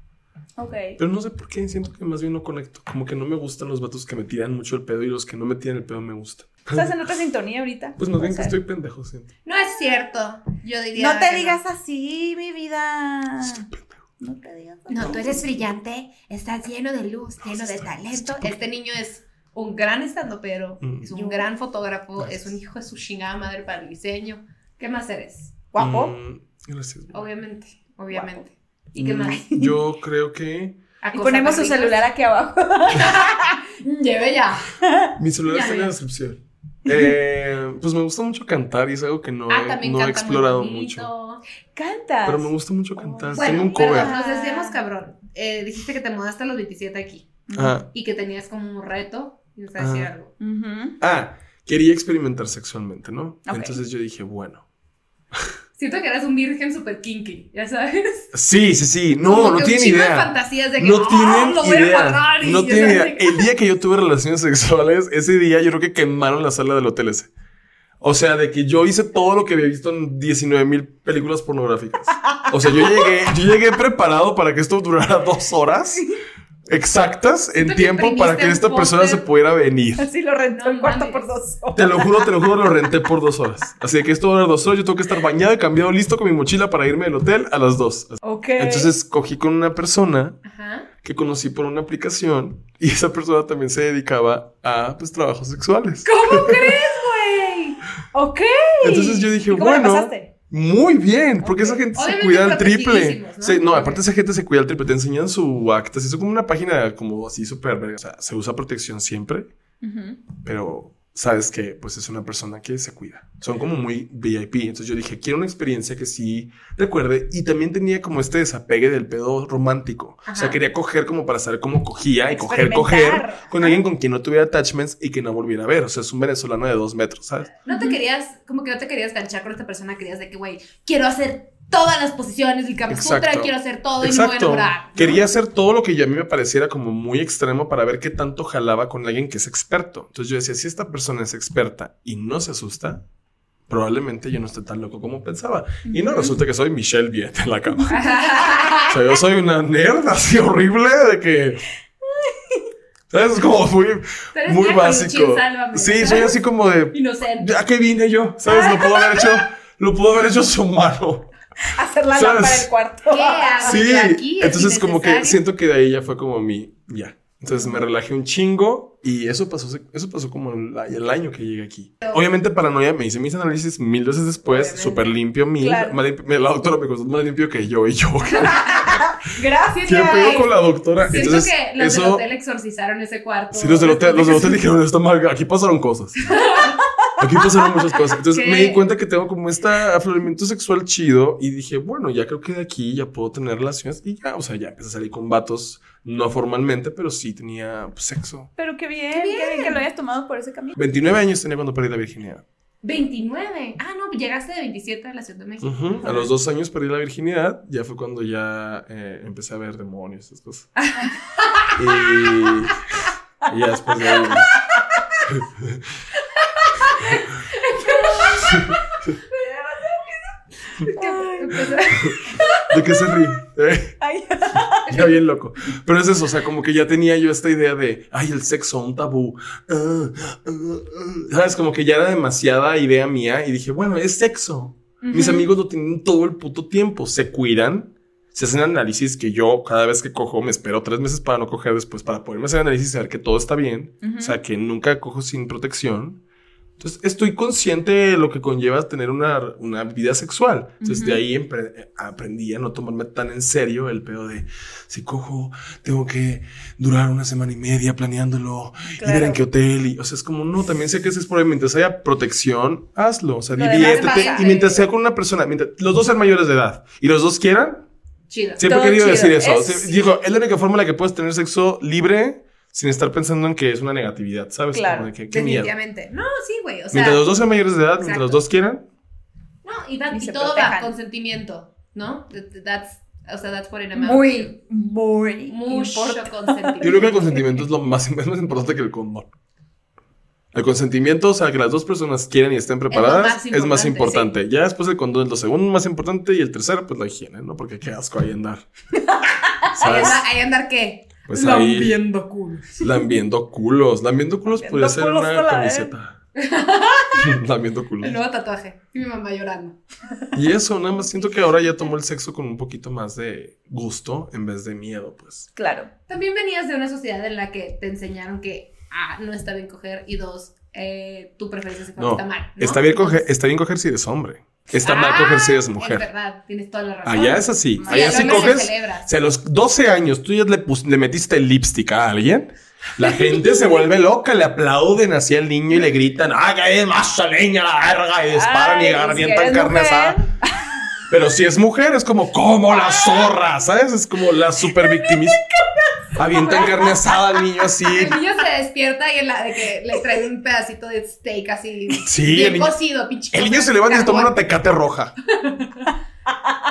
Ok. Pero no sé por qué, siento que más bien no conecto. Como que no me gustan los vatos que me tiran mucho el pedo y los que no me tiran el pedo me gustan. ¿Estás en otra sintonía ahorita? Pues no ven O que estoy pendejo, siento. no es cierto. Yo diría. No te que digas así, mi vida. Estoy pendejo. No te digas así. No, tú eres brillante, estás lleno de luz, lleno de talento. Este niño es un gran estandopero, Mm. es un Yo- gran fotógrafo, Gracias. es un hijo de su chingada madre para el diseño. ¿Qué más eres? Guapo. Mm, gracias. Obviamente, obviamente. ¿Y qué Mm, más? Yo creo que Y ponemos su celular aquí abajo. Lleve ya. mi celular Ya, está en la descripción. Eh, pues me gusta mucho cantar y es algo que no, ah, he, también no he canta explorado mucho. Cantas. Pero me gusta mucho cantar. Bueno, Tengo un cover. perdón, nos desviamos cabrón. Eh, dijiste que te mudaste a los 27 aquí Ah, y que tenías como un reto. Y nos vas a decir Ajá. algo. Ujú. ah, quería experimentar sexualmente, ¿no? Ok. Entonces yo dije, bueno. Siento que eras un virgen super kinky, ya sabes. Sí, sí, sí. No, Como no tienen idea. fantasías de que No "Ah, tienen idea. agarrar", y No tienen idea. El día que yo tuve relaciones sexuales, ese día yo creo que quemaron la sala del hotel ese. O sea, de que yo hice todo lo que había visto en 19 mil películas pornográficas. O sea, yo llegué, yo llegué preparado para que esto durara dos horas exactas en Siento que tiempo para que esta persona se pudiera venir. Así lo rentó No el cuarto por dos horas. Te lo juro, te lo juro, lo renté por dos horas. Así que esto va a durar dos horas. Yo tengo que estar bañado y cambiado listo con mi mochila para irme del hotel a las dos. Ok. Entonces cogí con una persona Ajá. que conocí por una aplicación y esa persona también se dedicaba a pues trabajos sexuales. ¿Cómo crees, güey? Ok. Entonces yo dije, ¿Y cómo la bueno, pasaste? Muy bien, porque esa gente se cuida al triple. ¿no? Se- no, aparte esa gente se cuida al triple, te enseñan su acta, es como una página como así súper, o sea, se usa protección siempre, pero sabes que pues es una persona que se cuida. Son como muy VIP. Entonces yo dije, quiero una experiencia que sí recuerde. Y también tenía como este desapegue del pedo romántico. O sea, quería coger como para saber cómo cogía y coger, coger con alguien con quien no tuviera attachments y que no volviera a ver. O sea, es un venezolano de dos metros, ¿sabes? No te querías, como que no te querías ganchar con esta persona, querías de que, güey, quiero hacer todas las posiciones del Kama Sutra, quiero hacer todo y me voy a. ¿no? Quería hacer todo lo que yo a mí me pareciera como muy extremo para ver qué tanto jalaba con alguien que es experto. Entonces yo decía, si esta persona es experta y no se asusta, probablemente yo no esté tan loco como pensaba. Y no, resulta que soy Michelle Viet en la cama. O sea, yo soy una nerd así horrible de que... ¿Sabes? Es como muy, muy básico. Sálvame, Sí, soy así como de... Inocente. ¿A qué vine yo? ¿Sabes? Lo pudo haber hecho... Lo pudo haber hecho su mano. Hacer la ¿Sabes? lámpara del cuarto. ¿Qué hago Sí, yo aquí? ¿Es entonces como que siento que de ahí ya fue como mi, ya. Entonces me relajé un chingo y eso pasó, eso pasó como el, el año que llegué aquí. Obviamente paranoia, me hice mis análisis mil veces después, súper limpio, mil, Claro. más limpio- la doctora me costó más limpio que yo y yo. Gracias. ¿Qué pedo con la doctora? Siento Entonces que los del eso, hotel exorcizaron ese cuarto. sí, los del hotel, los del hotel dijeron, esto mal, aquí pasaron cosas. Aquí pasaron muchas cosas. Entonces ¿Qué? me di cuenta que tengo como este afloramiento sexual chido y dije, bueno, ya creo que de aquí ya puedo tener relaciones y ya, o sea, ya empecé a salir con vatos, no formalmente, pero sí tenía pues, sexo. Pero qué bien, qué bien. que lo hayas tomado por ese camino. 29 años tenía cuando perdí la virginidad. 29. Ah, no, llegaste de 27 a la Ciudad de México. A los dos años perdí la virginidad, ya fue cuando ya eh, empecé a ver demonios, esas cosas. y, y ya después de ahí... ¿De qué se ríe? ¿Eh? Ya bien loco. Pero es eso, o sea, como que ya tenía yo esta idea de, ay, el sexo, un tabú. Ah, ah, ah. ¿Sabes? Como que ya era demasiada idea mía y dije, bueno, es sexo. Mis amigos lo tienen todo el puto tiempo. Se cuidan, se hacen análisis que yo cada vez que cojo me espero tres meses para no coger después, para poderme hacer análisis y saber que todo está bien. O sea, que nunca cojo sin protección. Entonces, estoy consciente de lo que conlleva tener una, una vida sexual. Entonces, de ahí aprendí a no tomarme tan en serio el pedo de si cojo, tengo que durar una semana y media planeándolo y ver Claro. en qué hotel. Y, o sea, es como, no, también sé que es por ahí. Mientras haya protección, hazlo. O sea, Lo diviértete. pasa. Y mientras sea con una persona, mientras los dos sean mayores de edad y los dos quieran, Chido. Siempre he querido decir eso. Es- Digo, es la única forma en la que puedes tener sexo libre, sin estar pensando en que es una negatividad, ¿sabes? Claro, Como de que, qué miedo. Definitivamente. No, sí, güey. O sea, Mientras los dos sean mayores de edad, mientras Exacto. los dos quieran, no, y, that- Y y se todo protejan. va consentimiento, ¿no? That- That's, o sea, that's what it amounts Muy, muy mucho importante. consentimiento. yo creo que el consentimiento es lo más, es más importante que el condón. El consentimiento, o sea, que las dos personas quieran y estén preparadas, más es más importante, importante. Ya después el condón es lo segundo más importante y el tercero, pues la higiene, ¿no? Porque qué asco ahí andar. Ahí ¿Sabes? andar, ahí andar qué? Pues ahí Lambiendo culos. lambiendo culos. Lambiendo culos Lambiendo podría ser una camiseta. lambiendo culos. El nuevo tatuaje. Y mi mamá llorando. Y eso, nada más siento que ahora ya tomó el sexo con un poquito más de gusto en vez de miedo, pues. Claro. También venías de una sociedad en la que te enseñaron que, ah, no está bien coger y dos, eh, tu preferencia sexual No, está mal. ¿no? está, bien coger, está bien coger si eres hombre. Está mal Ah, coger si eres Es mujer. verdad, tienes toda la razón. Allá es así. Sí, Allá sí se coges. celebra. Si a los 12 años tú ya le, le metiste el lipstick a alguien, la gente se vuelve loca, le aplauden así al niño y le gritan, ¡ah, que es más leña la verga! Y disparan y Ay, si eres carne asada. Pero si es mujer, es como, como la zorra, ¿sabes? Es como la super victimista. Avientan carne asada al niño así. El niño se despierta y en la de que le traen un pedacito de steak así. Sí, bien el niño- cocido, pinche. El niño se levanta y se toma una tecate roja.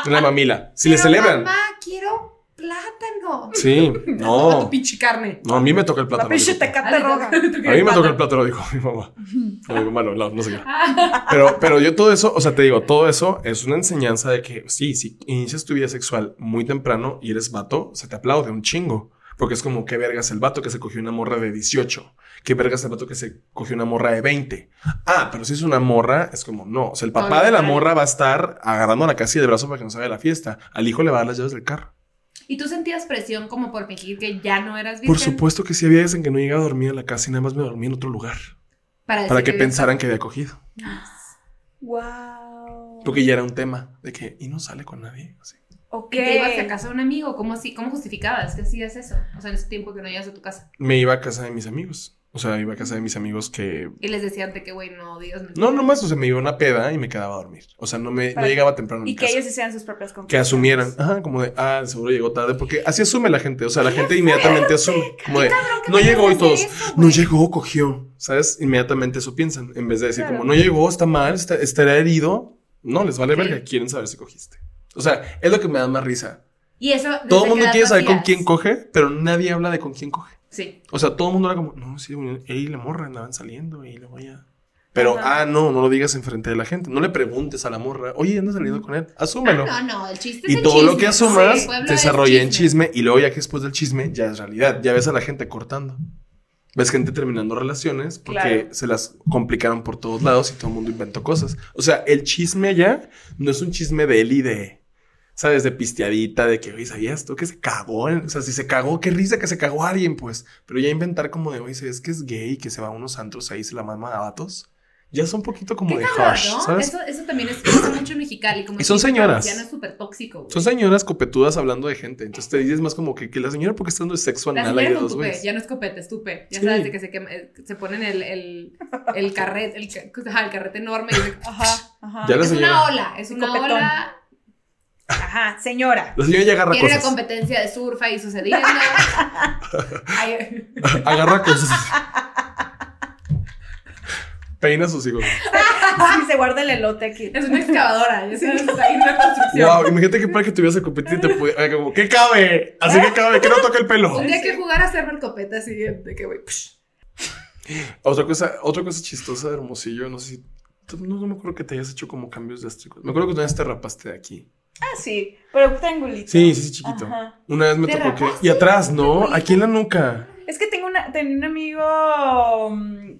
En la mamila. Si le Pero, celebran. Mamá, quiero plátano. Sí, No. no. tu pinche carne. No, a mí me toca el La plátano. pinche dijo. tecate roja. A mí me toca el plátano, dijo mi mamá. No, mi mamá no, no, no sé qué. Pero, pero yo todo eso, o sea, te digo, todo eso es una enseñanza de que sí, si inicias tu vida sexual muy temprano y eres vato, se te aplaude un chingo. Porque es como, qué vergas el vato que se cogió una morra de 18. Qué vergas el vato que se cogió una morra de 20. Ah, pero si es una morra, es como, no. O sea, el papá de la morra va a estar agarrando la casilla del brazo para que no se vaya a la fiesta. Al hijo le va a dar las llaves del carro. ¿Y tú sentías presión como por fingir que ya no eras virgen? Por supuesto que sí había veces en que no llegaba a dormir en la casa y nada más me dormía en otro lugar. Para, Para que habías- pensaran que había cogido. Wow. Porque ya era un tema de que, y no sale con nadie. Así. Ok. ¿Y te ibas a casa de un amigo? ¿Cómo, así, ¿Cómo justificabas que hacías eso? O sea, en ese tiempo que no ibas a tu casa. Me iba a casa de mis amigos. O sea, iba a casa de mis amigos que. Y les decían de que, güey, no digas mentiras. No, nomás, o sea, me iba a una peda y me quedaba a dormir. O sea, no me no llegaba temprano a mi Y que casa. ellos hicieran sus propias Que conclusiones. asumieran, ajá, como de, ah, seguro llegó tarde, porque así asume la gente, o sea, la gente inmediatamente asume, como de, ¿qué no me llegó y todos, eso, no llegó, cogió, ¿sabes? Inmediatamente eso piensan, en vez de decir, Claro. como, no llegó, está mal, está, estará herido, no, les vale Sí. verga, quieren saber si cogiste. O sea, es lo que me da más risa. Y eso. ¿desde Todo el mundo quiere saber con quién coge, pero nadie habla de con quién coge. Sí. O sea, todo el mundo era como, no, sí, él y la morra andaban saliendo y luego ya. Pero, Ajá. ah, no, no lo digas enfrente de la gente. No le preguntes a la morra, oye, andas saliendo con él. Asúmelo. Ah, no, no, el chiste es y el todo lo que asumas Sí, desarrolla en chisme y luego ya que después del chisme ya es realidad. Ya ves a la gente cortando. Ves gente terminando relaciones porque Claro. se las complicaron por todos lados y todo el mundo inventó cosas. O sea, el chisme allá no es un chisme de él y de, ¿sabes? De pisteadita, de que, oye, ¿sabías tú que se cagó? O sea, si se cagó, qué risa que se cagó alguien, pues. Pero ya inventar como de, oye, ¿sabes que es gay? Que se va a unos antros ahí y se la mama a vatos. Ya es un poquito como de cabrón, harsh, ¿no? ¿sabes? Eso, eso también es mucho en Mexicali. Como Y son señoras. es súper tóxico, güey. Son señoras copetudas hablando de gente. Entonces te dices más como que, que la señora porque está dando sexo La anal ahí de dos tupe, ya no es copete, es tupe. Ya Sí. sabes de que se, quema- eh, se ponen el, el, el carrete, el, carrete enorme. Y de- Ajá, ajá. Ya la es señora- una ola, es una Copetón. ola. Ajá, señora. La señora ya agarra Tiene una cosas. competencia de surf ahí sucediendo. Ay, Agarra cosas. Peina a sus hijos. Sí, se guarda el elote aquí. es una excavadora, una construcción. Wow, imagínate que para que tuvieras a competir te ah, Como, ¿qué cabe? Así que cabe, que no toque el pelo. Hay que jugar a hacerme el copete así de de que, güey. Otra cosa, otra cosa chistosa de Hermosillo, no sé si. No, no me acuerdo que te hayas hecho como cambios drásticos. Me acuerdo que una vez te rapaste de aquí. Ah, sí, pero triangulito. Sí, sí, sí, chiquito. Ajá. Una vez me ¿Te tocó que. Y atrás, ¿no? Aquí en la nuca. Es que tengo una, tenía un amigo mm,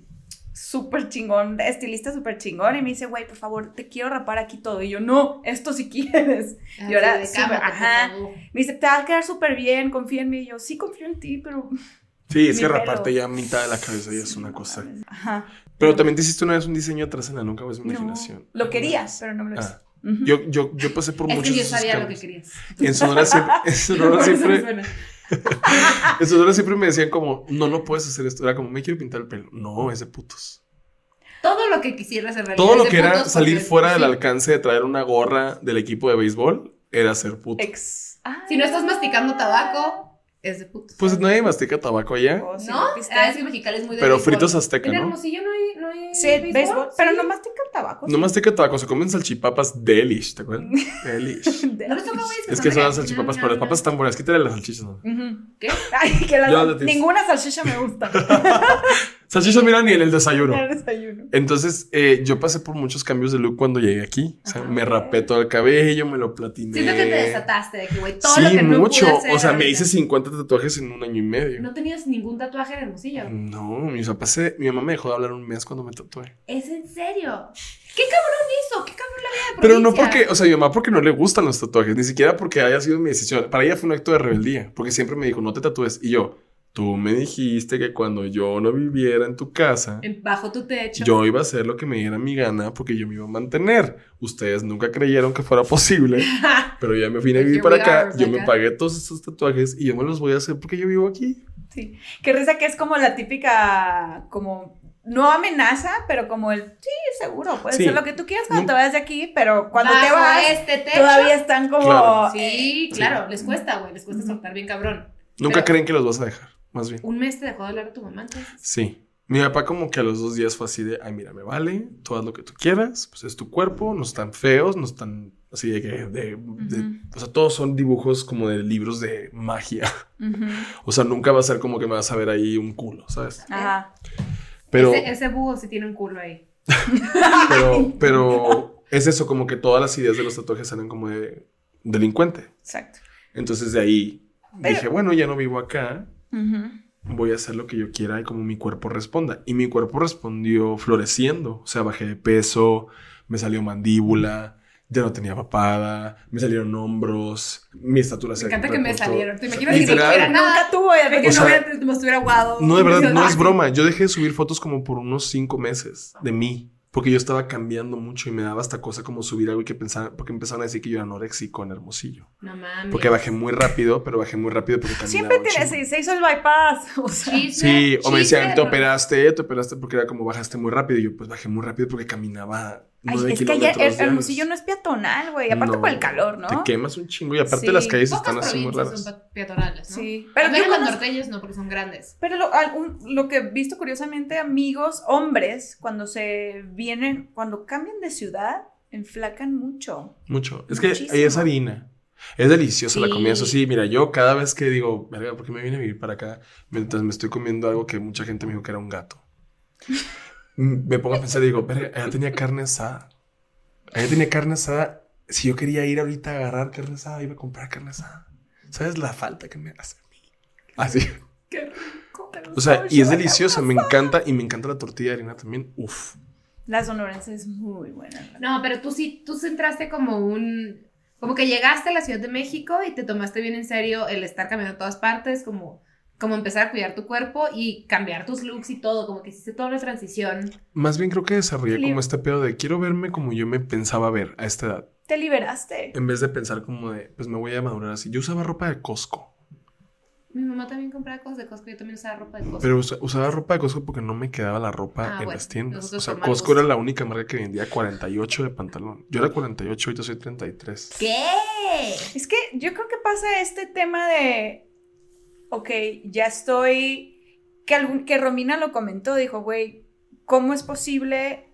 súper chingón, estilista súper chingón, y me dice, güey, por favor, te quiero rapar aquí todo. Y yo, no, esto si quieres. Y ahora, sí, ajá. Me dice, te va a quedar súper bien, confía en mí. Y yo, sí, confío en ti, pero. Sí, es que pelo. raparte ya mitad de la cabeza ya es una cosa. Ajá. Pero también te hiciste una vez un diseño atrás en la nuca, o es mi No, imaginación. lo querías, pero no me lo hice. Yo, yo, yo pasé por Es muchos que yo sabía lo que querías. En Sonora siempre, en Sonora siempre, suena. en Sonora siempre me decían como, no, no puedes hacer esto. Era como, me quiero pintar el pelo. No, es de putos. Todo lo que quisieras en realidad. Todo lo que era salir porque- fuera del alcance de traer una gorra del equipo de béisbol era ser puto. Ex. Ah. Si no estás masticando tabaco, es de putos. Pues nadie mastica tabaco allá. O si ¿No? Ah, es que Mexicali es muy de Pero béisbol. fritos azteca, En ¿no? Hermosillo no hay, no hay Sí, béisbol, pero no mastican tabaco. No mastica tabaco, se comen salchipapas delish, ¿te acuerdas? Delish. No les toca güeyes Es que son las salchipapas, pero las papas están buenas. Quítale las salchichas. ¿no? ¿Qué? Ay, que la- Yo de ti. ninguna salchicha me gusta. Salchichas, mira, ni en el desayuno. El desayuno. Entonces, eh, yo pasé por muchos cambios de look cuando llegué aquí. O sea, Ajá. me rapé todo el cabello, me lo platiné. Siento que te desataste de que, güey, todo sí, lo que no mucho. pude hacer o sea, me hice 50 tatuajes en un año y medio. No tenías ningún tatuaje en Hermosillo. No, mis papás se- mi mamá me dejó de hablar un mes cuando me tatué. ¿Es en serio? ¿Qué cabrón hizo? ¿Qué cabrón la vida de Pero no porque, o sea, mi mamá porque no le gustan los tatuajes, ni siquiera porque haya sido mi decisión. Para ella fue un acto de rebeldía, porque siempre me dijo, no te tatúes. Y yo, tú me dijiste que cuando yo no viviera en tu casa, Bajo tu techo. yo iba a hacer lo que me diera mi gana porque yo me iba a mantener. Ustedes nunca creyeron que fuera posible, pero ya me vine a vivir para acá. Yo me pagué todos estos tatuajes y yo me los voy a hacer porque yo vivo aquí. Sí. Qué risa que es como la típica, como, no amenaza, pero como el, sí, seguro, puedes Sí. hacer lo que tú quieras cuando No. te vayas de aquí, pero cuando te Bajo vas, este techo. todavía están como... Claro. Sí, eh, claro, les cuesta, güey, les cuesta soltar bien cabrón. Nunca Pero- creen que los vas a dejar, más bien. Un mes te dejó de hablar a tu mamá, entonces. Sí. Mi papá como que a los dos días fue así de, ay, mira, me vale, tú haz lo que tú quieras, pues es tu cuerpo, no están feos, no están así de que, de, o sea, todos son dibujos como de libros de magia. O sea, nunca va a ser como que me vas a ver ahí un culo, ¿sabes? Ajá. Pero, Ese, ese búho sí tiene un culo ahí. pero, pero es eso, como que todas las ideas de los tatuajes salen como de delincuente. Exacto. Entonces de ahí Pero- dije, bueno, ya no vivo acá, Voy a hacer lo que yo quiera y como mi cuerpo responda. Y mi cuerpo respondió floreciendo. O sea, bajé de peso, me salió mandíbula, ya no tenía papada, me salieron hombros, mi estatura se Me encanta que me salieron. ¿Te O sea, imaginas que no literal. tuviera nada? Nunca tuvo, ya que O no, sea, no estuviera aguado. No, de verdad, no es broma. Yo dejé de subir fotos como por unos cinco meses de mí. Porque yo estaba cambiando mucho y me daba hasta cosa como subir algo y que pensaban, porque empezaron a decir que yo era anoréxico en Hermosillo. No mames. Porque bajé muy rápido, pero bajé muy rápido porque caminaba Siempre chingo. se, se hizo el bypass. O sea, Chisme, Sí, o me decían, te operaste, te operaste porque era como bajaste muy rápido. Y yo, pues bajé muy rápido porque caminaba Ay, es que allá Hermosillo no es peatonal, güey. Aparte No, por el calor, ¿no? Te quemas un chingo y aparte Sí. las calles Pocas están así muy raras. son peatonales, ¿no? Sí. Pero menos los conozco- norteños no, porque son grandes. Pero lo, al- un- lo que he visto curiosamente, amigos, hombres, cuando se vienen, cuando cambian de ciudad, enflacan mucho. Mucho. Es que Muchísimo. ahí es harina. Es deliciosa la Sí. comida. Eso sí, mira, yo cada vez que digo, verga, ¿por qué me vine a vivir para acá? Mientras me estoy comiendo algo que mucha gente me dijo que era un gato. Me pongo a pensar y digo, verga, allá tenía carne asada. Allá tenía carne asada. Si yo quería ir ahorita a agarrar carne asada, iba a comprar carne asada. ¿Sabes la falta que me hace a mí? Así. Qué rico. pero O sea, y es deliciosa. Me encanta y me encanta la tortilla de harina también. Uf. La sonorense es muy buena. No, pero tú sí, tú entraste como un... Como que llegaste a la Ciudad de México y te tomaste bien en serio el estar caminando a todas partes, como, como empezar a cuidar tu cuerpo y cambiar tus looks y todo, como que hiciste toda una transición. Más bien creo que desarrollé como este pedo de quiero verme como yo me pensaba ver a esta edad. Te liberaste. En vez de pensar como de, pues me voy a madurar así. Yo usaba ropa de Costco. Mi mamá también compraba cosas de Costco, yo también usaba ropa de Costco. Pero usa- usaba ropa de Costco porque no me quedaba la ropa Ah, en bueno, las tiendas. O sea, Costco gusto. era la única marca que vendía 48 de pantalón. Yo era 48, ahorita soy 33. ¿Qué? Es que yo creo que pasa este tema de, ok, ya estoy, que, algún, que Romina lo comentó, dijo, güey, ¿cómo es posible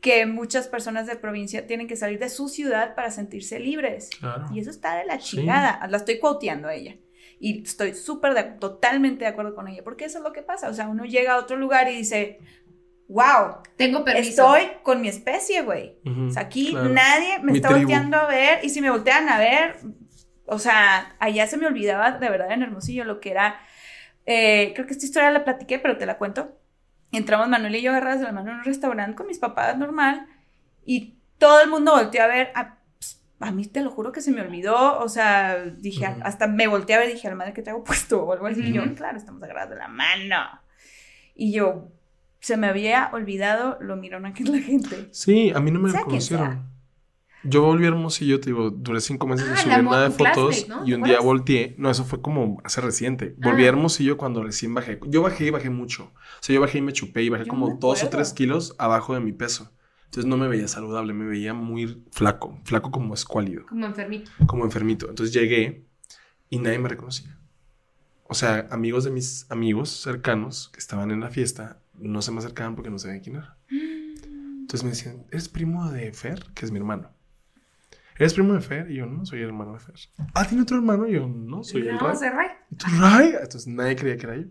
que muchas personas de provincia tienen que salir de su ciudad para sentirse libres? Claro. Y eso está de la Sí. chingada. La estoy quoteando a ella. Y estoy súper, totalmente de acuerdo con ella, porque eso es lo que pasa. O sea, uno llega a otro lugar y dice, wow, Tengo permiso. estoy con mi especie, güey. O sea, aquí claro. nadie me Mi está tribu. volteando a ver y si me voltean a ver, o sea, allá se me olvidaba de verdad en Hermosillo lo que era, eh, creo que esta historia la platiqué, pero te la cuento. Entramos Manuel y yo agarradas de la mano en un restaurante con mis papás normal y todo el mundo volteó a ver, a, a mí te lo juro que se me olvidó, o sea, dije, hasta me volteé a ver y dije, a la madre que traigo puesto o algo así, y yo, claro, estamos agarradas de la mano. Y yo, se me había olvidado lo mirona que es la gente. Sí, a mí no me quien reconocieron. Yo volví a Hermosillo, te digo, duré cinco meses Ah, sin subir nada de fotos ¿no? y ¿Te un día volteé. No, eso fue como hace reciente. Volví Ah. a Hermosillo cuando recién bajé. Yo bajé y bajé mucho. O sea, yo bajé y me chupé y bajé Yo como dos o tres kilos abajo de mi peso. Entonces no me veía saludable, me veía muy flaco, flaco como escuálido, Como enfermito. como enfermito. Entonces llegué y nadie me reconocía. o sea, amigos de mis amigos cercanos que estaban en la fiesta no se me acercaban porque no sabían quién era. Entonces me decían, ¿eres primo de Fer? Que es mi hermano. ¿Eres primo de Fer? Y yo, no, soy el hermano de Fer. Ah, ¿tiene otro hermano? Y yo, no, soy el Ray. Ray. ¿Y tú, Ray? Entonces nadie creía que era yo.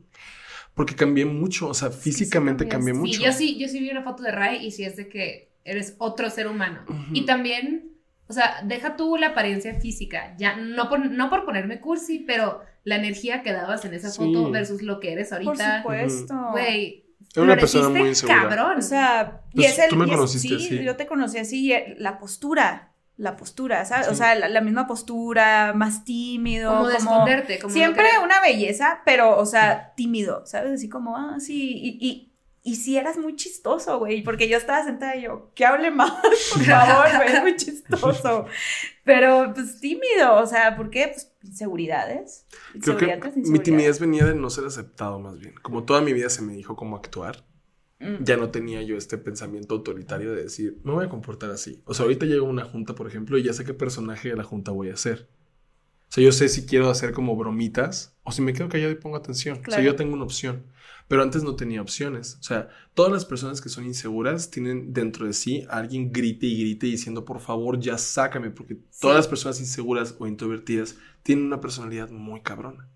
Porque cambié mucho, o sea, físicamente cambié cambiaste. mucho. Sí, yo sí, yo sí vi una foto de Ray y sí es de que eres otro ser humano. Ujú. Y también, o sea, deja tú la apariencia física, ya no por, no por ponerme cursi, pero la energía que dabas en esa Sí. foto versus lo que eres Por ahorita. supuesto. Güey, Era una persona muy insegura. cabrón. O sea, y Pues, es el. tú me y es- conociste sí, así. yo te conocí así, y eh, la postura. La postura, ¿sabes? O sea, la, la misma postura, más tímido. como de esconderte, como Siempre una belleza, pero, o sea, tímido, ¿sabes? Así como, ah, sí, y, y, y sí eras muy chistoso, güey, porque yo estaba sentada y yo, que hable más, por favor, güey, es muy chistoso. Pero, pues, tímido, o sea, ¿por qué? Pues, inseguridades. Creo que mi timidez venía de no ser aceptado más bien. Como toda mi vida se me dijo cómo actuar. Ya no tenía yo este pensamiento autoritario de decir, me voy a comportar así. O sea, ahorita llego a una junta, por ejemplo, y ya sé qué personaje de la junta voy a hacer. O sea, yo sé si quiero hacer como bromitas o si me quedo callado y pongo atención. O Claro. sea, yo tengo una opción. Pero antes no tenía opciones. O sea, todas las personas que son inseguras tienen dentro de sí a alguien grite y grite diciendo, por favor, ya sácame. Porque todas las personas inseguras o introvertidas tienen una personalidad muy cabrona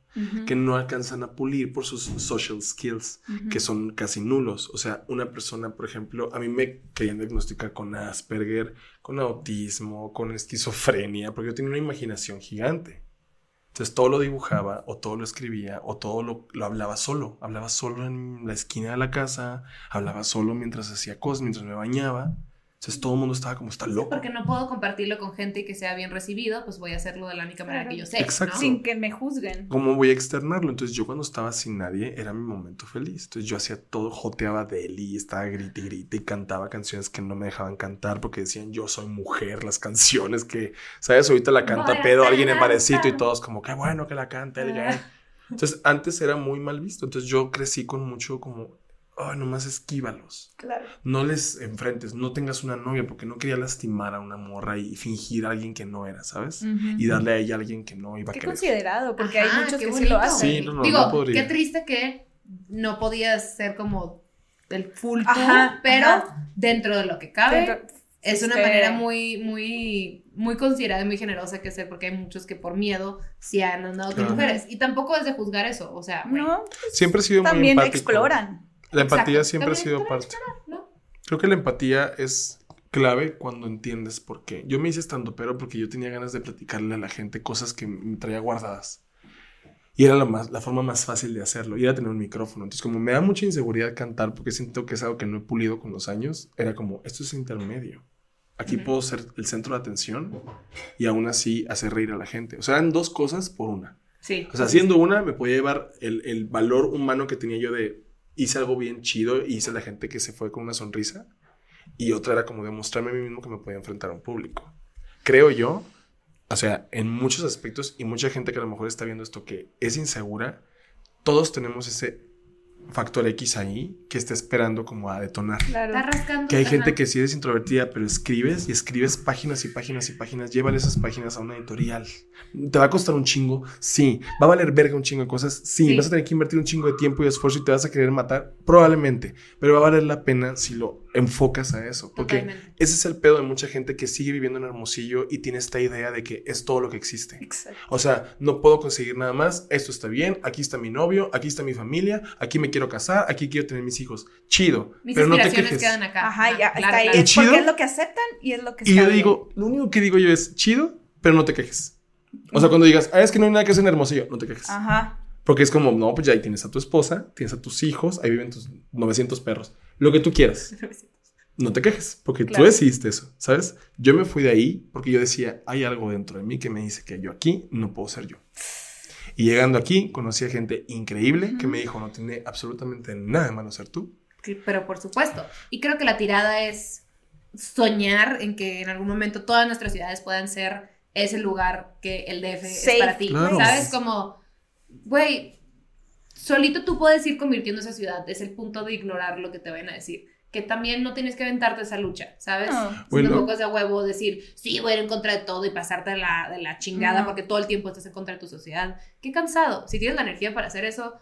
Que no alcanzan a pulir por sus social skills, que son casi nulos. O sea, una persona, por ejemplo, a mí me querían diagnosticar con Asperger, con autismo, con esquizofrenia, porque yo tenía una imaginación gigante. Entonces todo lo dibujaba, o todo lo escribía, o todo lo, lo hablaba solo. Hablaba solo en la esquina de la casa, hablaba solo mientras hacía cosas, mientras me bañaba. Entonces todo el mundo estaba como, está loco. Porque no puedo compartirlo con gente y que sea bien recibido, pues voy a hacerlo de la única manera Claro. que yo sé. Exacto. ¿no? Sin que me juzguen. ¿Cómo voy a externarlo? Entonces yo cuando estaba sin nadie era mi momento feliz. Entonces yo hacía todo, joteaba de él y estaba grite y grite y cantaba canciones que no me dejaban cantar porque decían yo soy mujer, las canciones que, ¿sabes? Ahorita la canta Voy a pedo alguien en barecito y todos como, qué bueno que la canta gay. Entonces antes era muy mal visto. Entonces yo crecí con mucho como, ay, nomás esquívalos. Claro. No les enfrentes, no tengas una novia porque no quería lastimar a una morra y fingir a alguien que no era, ¿sabes? Y darle a ella a alguien que no iba a Qué querer. considerado, porque Ajá, hay muchos qué que sí lo hacen. Sí, no, no, Digo, no podría. qué triste que no podías ser como el full tú, Ajá, pero ajá. dentro de lo que cabe, Dentro- es una este- manera muy, muy, muy considerada y muy generosa que hacer, porque hay muchos que por miedo sí han andado con Claro. mujeres. Y tampoco es de juzgar eso, o sea, No, Siempre he sido muy también empático. exploran. La empatía Exacto. siempre ha sido parte. ¿no? Creo que la empatía es clave cuando entiendes por qué. Yo me hice estando pero porque yo tenía ganas de platicarle a la gente cosas que me traía guardadas. Y era la, más, la forma más fácil de hacerlo. Y era tener un micrófono. Entonces, como me da mucha inseguridad cantar porque siento que es algo que no he pulido con los años, era como, esto es intermedio. Aquí puedo ser el centro de atención y aún así hacer reír a la gente. O sea, eran dos cosas por una. Sí. O sea, haciendo una me podía llevar el, el valor humano que tenía yo de hice algo bien chido y hice a la gente que se fue con una sonrisa. Y otra era como demostrarme a mí mismo que me podía enfrentar a un público. Creo yo, o sea, en muchos aspectos y mucha gente que a lo mejor está viendo esto que es insegura, todos tenemos ese factor X ahí que está esperando como a detonar. Claro. Está rascando. Que hay gente que sí eres introvertida, pero escribes y escribes páginas y páginas y páginas. Llévale esas páginas a una editorial. ¿Te va a costar un chingo? Sí. ¿Va a valer verga un chingo de cosas? Sí. Sí. ¿Vas a tener que invertir un chingo de tiempo y esfuerzo y te vas a querer matar? Probablemente. Pero va a valer la pena si lo enfocas a eso. Porque Totalmente. ese es el pedo de mucha gente que sigue viviendo en Hermosillo y tiene esta idea de que es todo lo que existe. Exacto. O sea, no puedo conseguir nada más, esto está bien, aquí está mi novio, aquí está mi familia, aquí me quiero casar, aquí quiero tener mis hijos. Chido, Mis pero no te quejes. quedan acá. Ajá, ya, claro, está ahí. claro. ¿Y Es chido? porque es lo que aceptan y es lo que Y yo bien. digo, lo único que digo yo es chido, pero no te quejes. O sea, cuando digas, ah, es que no hay nada que hacer en Hermosillo, no te quejes. Ajá. Porque es como, no, pues ya ahí tienes a tu esposa, tienes a tus hijos, ahí viven tus 900 perros. Lo que tú quieras, no te quejes, porque tú Claro. decidiste eso, ¿sabes? Yo me fui de ahí porque yo decía, hay algo dentro de mí que me dice que yo aquí no puedo ser yo. Y llegando aquí, conocí a gente increíble que me dijo, no tiene absolutamente nada de malo ser tú. Pero por supuesto. Y creo que la tirada es soñar en que en algún momento todas nuestras ciudades puedan ser ese lugar que el DF Safe es para ti. Claro. ¿Sabes? Como, güey, solito tú puedes ir convirtiendo esa ciudad. Es el punto de ignorar lo que te vayan a decir. que también no tienes que aventarte esa lucha, ¿sabes? No. Bueno. tampoco es de huevo decir, sí, voy a ir en contra de todo y pasarte de la, de la chingada No. porque todo el tiempo estás en contra de tu sociedad. Qué cansado. Si tienes la energía para hacer eso,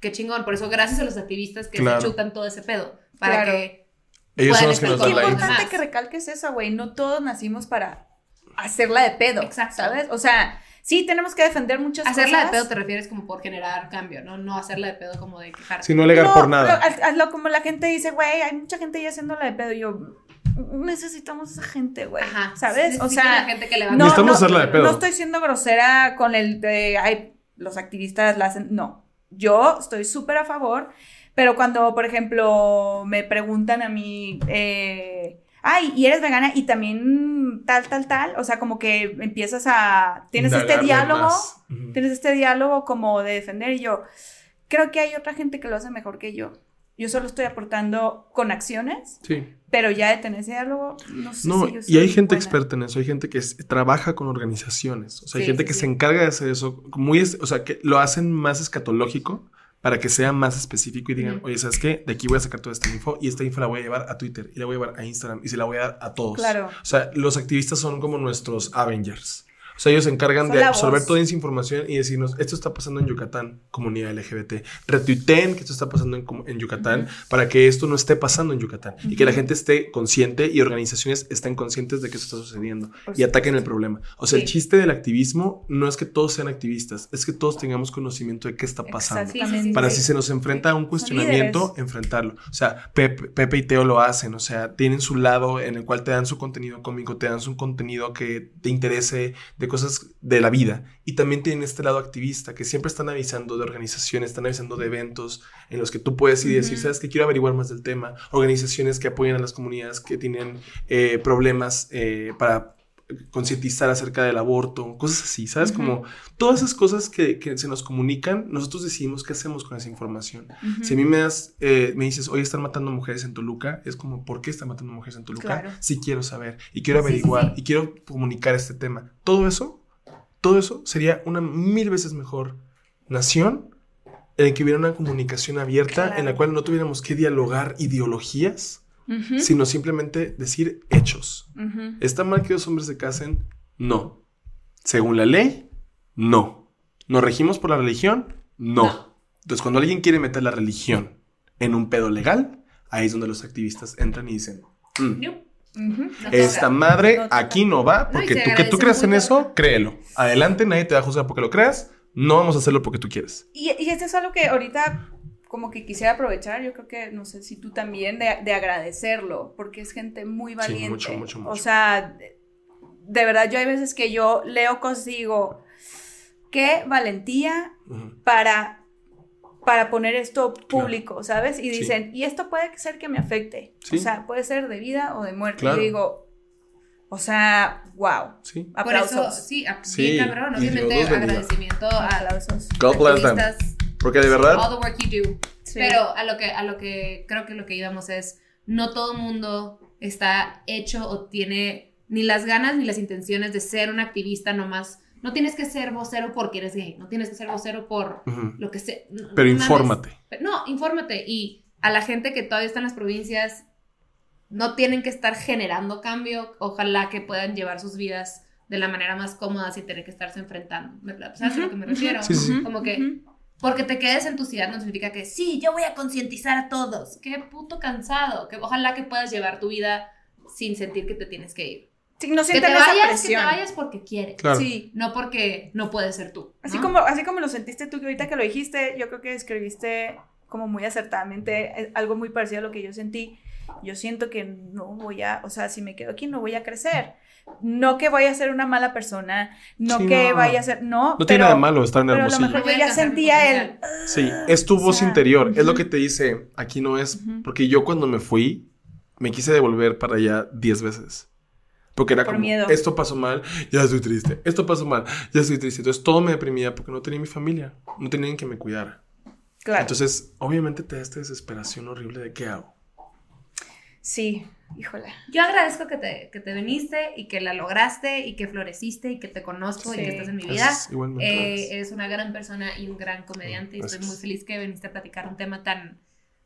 qué chingón. Por eso, gracias a los activistas que Claro. se chutan todo ese pedo. Para Claro. que. Ellos son los que nos dan la importante Más. que recalques eso, güey. No todos nacimos para hacerla de pedo. Exacto. ¿Sabes? O sea, sí tenemos que defender muchas Hacerla de cosas. pedo te refieres como por generar cambio, ¿no? No hacerla de pedo como de quejarte. Si no alegar No, por nada. lo- haz- hazlo como la gente dice, güey, hay mucha gente ya haciéndola de pedo. Y yo, necesitamos esa gente, güey. Ajá. ¿Sabes? O sea, la gente que levante. no, Necesitamos no, hacerla de pedo. no estoy siendo grosera con el de, ay, los activistas la hacen. No, yo estoy súper a favor, pero cuando, por ejemplo, me preguntan a mí, eh, ay, ¿y eres vegana? Y también tal, tal, tal, o sea, como que empiezas a, tienes este diálogo, tienes este diálogo como de defender y yo, creo que hay otra gente que lo hace mejor que yo. Yo solo estoy aportando con acciones, Sí. pero ya de tener ese diálogo, no sé No, si yo y hay gente buena. experta en eso, hay gente que es- trabaja con organizaciones, o sea, hay Sí, gente sí, que se encarga de hacer eso, muy, es- o sea, que lo hacen más escatológico para que sea más específico y digan, oye, ¿sabes qué? De aquí voy a sacar toda esta info y esta info la voy a llevar a Twitter y la voy a llevar a Instagram y se la voy a dar a todos. Claro. O sea, los activistas son como nuestros Avengers. O sea, ellos se encargan Son de absorber voz. toda esa información y decirnos, esto está pasando en Yucatán, comunidad LGBT. Retuiteen que esto está pasando en, Yucatán para que esto no esté pasando en Yucatán y que la gente esté consciente y organizaciones estén conscientes de que esto está sucediendo Por y ataquen el problema. O sea, el chiste del activismo no es que todos sean activistas, es que todos tengamos conocimiento de qué está pasando. Para si se nos enfrenta a un cuestionamiento, enfrentarlo. O sea, Pepe, Pepe y Teo lo hacen. O sea, tienen su lado en el cual te dan su contenido cómico, te dan su contenido que te interese de cosas de la vida. Y también tienen este lado activista, que siempre están avisando de organizaciones, están avisando de eventos en los que tú puedes ir y decir, sabes que quiero averiguar más del tema. Organizaciones que apoyan a las comunidades que tienen eh, problemas eh, para concientizar acerca del aborto, cosas así, ¿sabes? Como todas esas cosas que, que se nos comunican, nosotros decidimos qué hacemos con esa información. Si a mí me, das, eh, me dices, hoy están matando mujeres en Toluca, es como, ¿por qué están matando mujeres en Toluca? Claro. Sí quiero saber y quiero Sí, sí, averiguar sí. y quiero comunicar este tema. Todo eso, todo eso sería una mil veces mejor nación en la que hubiera una comunicación abierta, Claro. en la cual no tuviéramos que dialogar ideologías, Sino simplemente decir hechos. ¿Está mal que dos hombres se casen? No. Según la ley, no. ¿Nos regimos por la religión? No. No. Entonces, cuando alguien quiere meter la religión en un pedo legal, ahí es donde los activistas entran y dicen, "Mm, No, Ujú. no esta madre No aquí no va, porque tú que tú creas en eso, créelo. Adelante, nadie te va a juzgar porque lo creas. No vamos a hacerlo porque tú quieres. Y, y esto es algo que ahorita como que quisiera aprovechar, yo creo que, no sé si tú también, de, de agradecerlo, porque es gente muy valiente. mucho, mucho, mucho. O sea, de, de verdad, yo hay veces que yo leo cosas y digo, qué valentía para, para poner esto público, ¿sabes? Y dicen, y esto puede ser que me afecte. Sí. O sea, puede ser de vida o de muerte. Claro. Y yo digo, o sea, wow. Sí. Por Aplausos. eso, sí, Sí, cabrón. y Obviamente, agradecimiento a los Aplausos. God bless them. activistas. Porque de verdad, All the work you do. Sí. Pero a lo que, a lo que creo que lo que íbamos es, no todo mundo está hecho o tiene ni las ganas ni las intenciones de ser un activista nomás. No tienes que ser vocero porque eres gay, no tienes que ser vocero por ujú. lo que sea. pero infórmate. No, infórmate. Y a la gente que todavía está en las provincias, no tienen que estar generando cambio. Ojalá que puedan llevar sus vidas de la manera más cómoda sin tener que estarse enfrentando. ¿Me- ¿Sabes a lo que me refiero? Sí, sí. Como que. Porque te quedes en tu ciudad no significa que sí, yo voy a concientizar a todos. Qué puto cansado. Que ojalá que puedas llevar tu vida sin sentir que te tienes que ir. Sí, no Que te sientan esa vayas, que te presión. vayas porque quieres. Claro. Sí. No porque no puedes ser tú. Así, como, así como lo sentiste tú, que ahorita que lo dijiste, yo creo que escribiste como muy acertadamente eh, algo muy parecido a lo que yo sentí. Yo siento que no voy a, o sea, si me quedo aquí no voy a crecer. No que vaya a ser una mala persona, no Sí, que no. vaya a ser, no, No pero, tiene nada de malo estar en pero a lo Hermosillo. mejor yo a ya sentía el. Sí, es tu O voz sea, interior, es lo que te dice, aquí no es, porque yo cuando me fui, me quise devolver para allá 10 veces. Porque era Por como, miedo. esto pasó mal, ya estoy triste, esto pasó mal, ya estoy triste. Entonces todo me deprimía porque no tenía mi familia, no tenían que me cuidara. claro, Entonces, obviamente te da esta desesperación horrible de qué hago. Sí, híjole. Yo agradezco que te, que te viniste y que la lograste y que floreciste y que te conozco y que estás en mi vida. Igualmente. Eh, eres una gran persona y un gran comediante y estoy Gracias. muy feliz que viniste a platicar un tema tan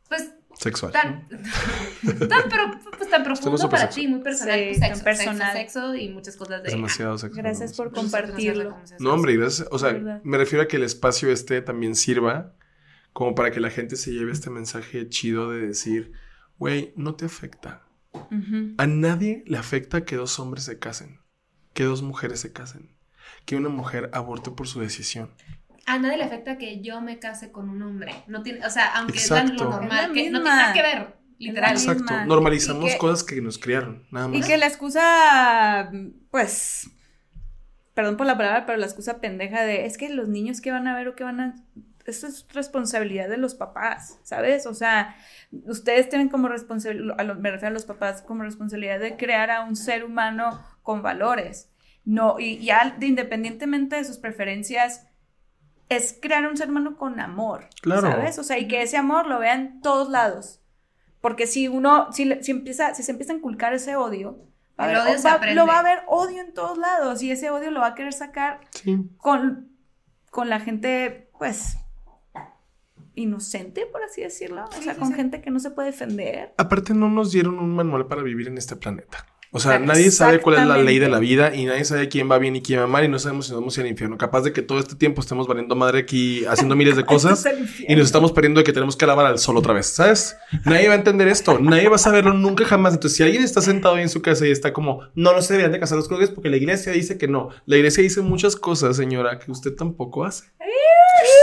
pues, Sexual. tan, tan, pro- pues, tan profundo para ti, muy personal. Sí, pues, tan sexo, personal. Sexo, sexo y muchas cosas de... Es demasiado sexual. Gracias por compartirlo. No, hombre, y gracias. O sea, ¿Verdad? me refiero a que el espacio este también sirva como para que la gente se lleve este mensaje chido de decir, güey, no te afecta. A nadie le afecta que dos hombres se casen, que dos mujeres se casen, que una mujer aborte por su decisión. A nadie le afecta que yo me case con un hombre. No tiene, o sea, aunque es Exacto. lo Es normal, la que no tiene nada que ver, literal. Exacto. Normalizamos Y que- cosas que nos criaron, nada Y más. que la excusa, pues, perdón por la palabra, pero la excusa pendeja de, es que los niños que van a ver o que van a... Eso es responsabilidad de los papás, ¿sabes? O sea, ustedes tienen como responsabilidad, me refiero a los papás, como responsabilidad de crear a un ser humano con valores. No, y ya de- independientemente de sus preferencias, es crear un ser humano con amor, Claro. ¿sabes? O sea, y que ese amor lo vea en todos lados. Porque si uno, si, si empieza, si se empieza a inculcar ese odio, va a haber- odio va- lo va a haber odio en todos lados y ese odio lo va a querer sacar Sí. con, con la gente, pues, inocente, por así decirlo. O Sí, sea, sí, con sí. gente que no se puede defender. Aparte no nos dieron un manual para vivir en este planeta. O sea, nadie sabe cuál es la ley de la vida y nadie sabe quién va bien y quién va mal y no sabemos si nos vamos al infierno. Capaz de que todo este tiempo estemos valiendo madre aquí haciendo miles de cosas y nos estamos perdiendo de que tenemos que alabar al sol otra vez, ¿sabes? Nadie va a entender esto, nadie va a saberlo nunca jamás. Entonces, si alguien está sentado ahí en su casa y está como, no, no se deberían de casar los cruces porque la iglesia dice que no. La iglesia dice muchas cosas, señora, que usted tampoco hace.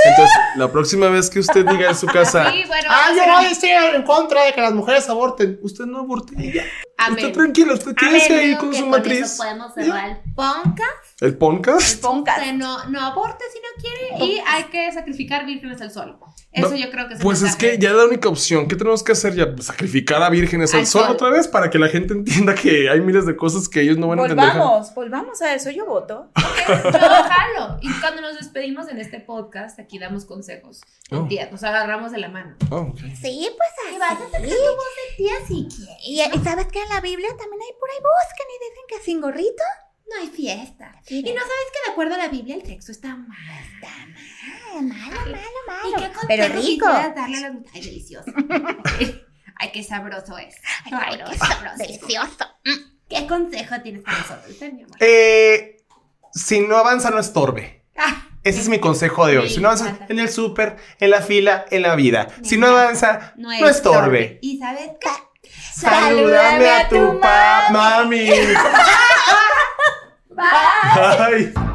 Entonces, la próxima vez que usted diga en su casa, Sí, bueno, ah, yo a estar en contra de que las mujeres aborten. Usted no aborte. Usted tranquilo, usted quédese ahí con que su con matriz. eso podemos cerrar el podcast. ¿El podcast? El podcast. Usted no, no aborte si no quiere y hay que sacrificar vírgenes al sol. Eso No, yo creo que es Pues es que ya es la única opción. ¿Qué tenemos que hacer ya? Pues, Sacrificar a vírgenes al, Al sol, sol. otra vez para que la gente entienda que hay miles de cosas que ellos no van a entender. Volvamos, volvamos a eso. Yo voto. Yo jalo. Y cuando nos despedimos en este podcast, aquí damos consejos. Oh. Tía, nos agarramos de la mano. Oh. Sí, pues así. Y vas a sacar tu voz de tía si quieres. Y, y sabes que en la Biblia también hay por ahí buscan y dicen que sin gorrito. No hay fiesta. Sí, Y no sabes que de acuerdo a la Biblia el sexo está mal. Está mal, malo, malo, ¿Y malo. qué consejo Pero rico. darle a las? Ay, delicioso. Ay, qué sabroso es. Ay, qué sabroso. Delicioso. ¿Qué consejo tienes para nosotros, mi amor? Eh, si no avanza, no estorbe. Ah, Ese es mi consejo de hoy. Si no avanza en el súper, en la fila, en la vida. Me Si no avanza, no, no, estorbe. ¿Y sabes qué? Salúdame a tu pa- mami. Bye.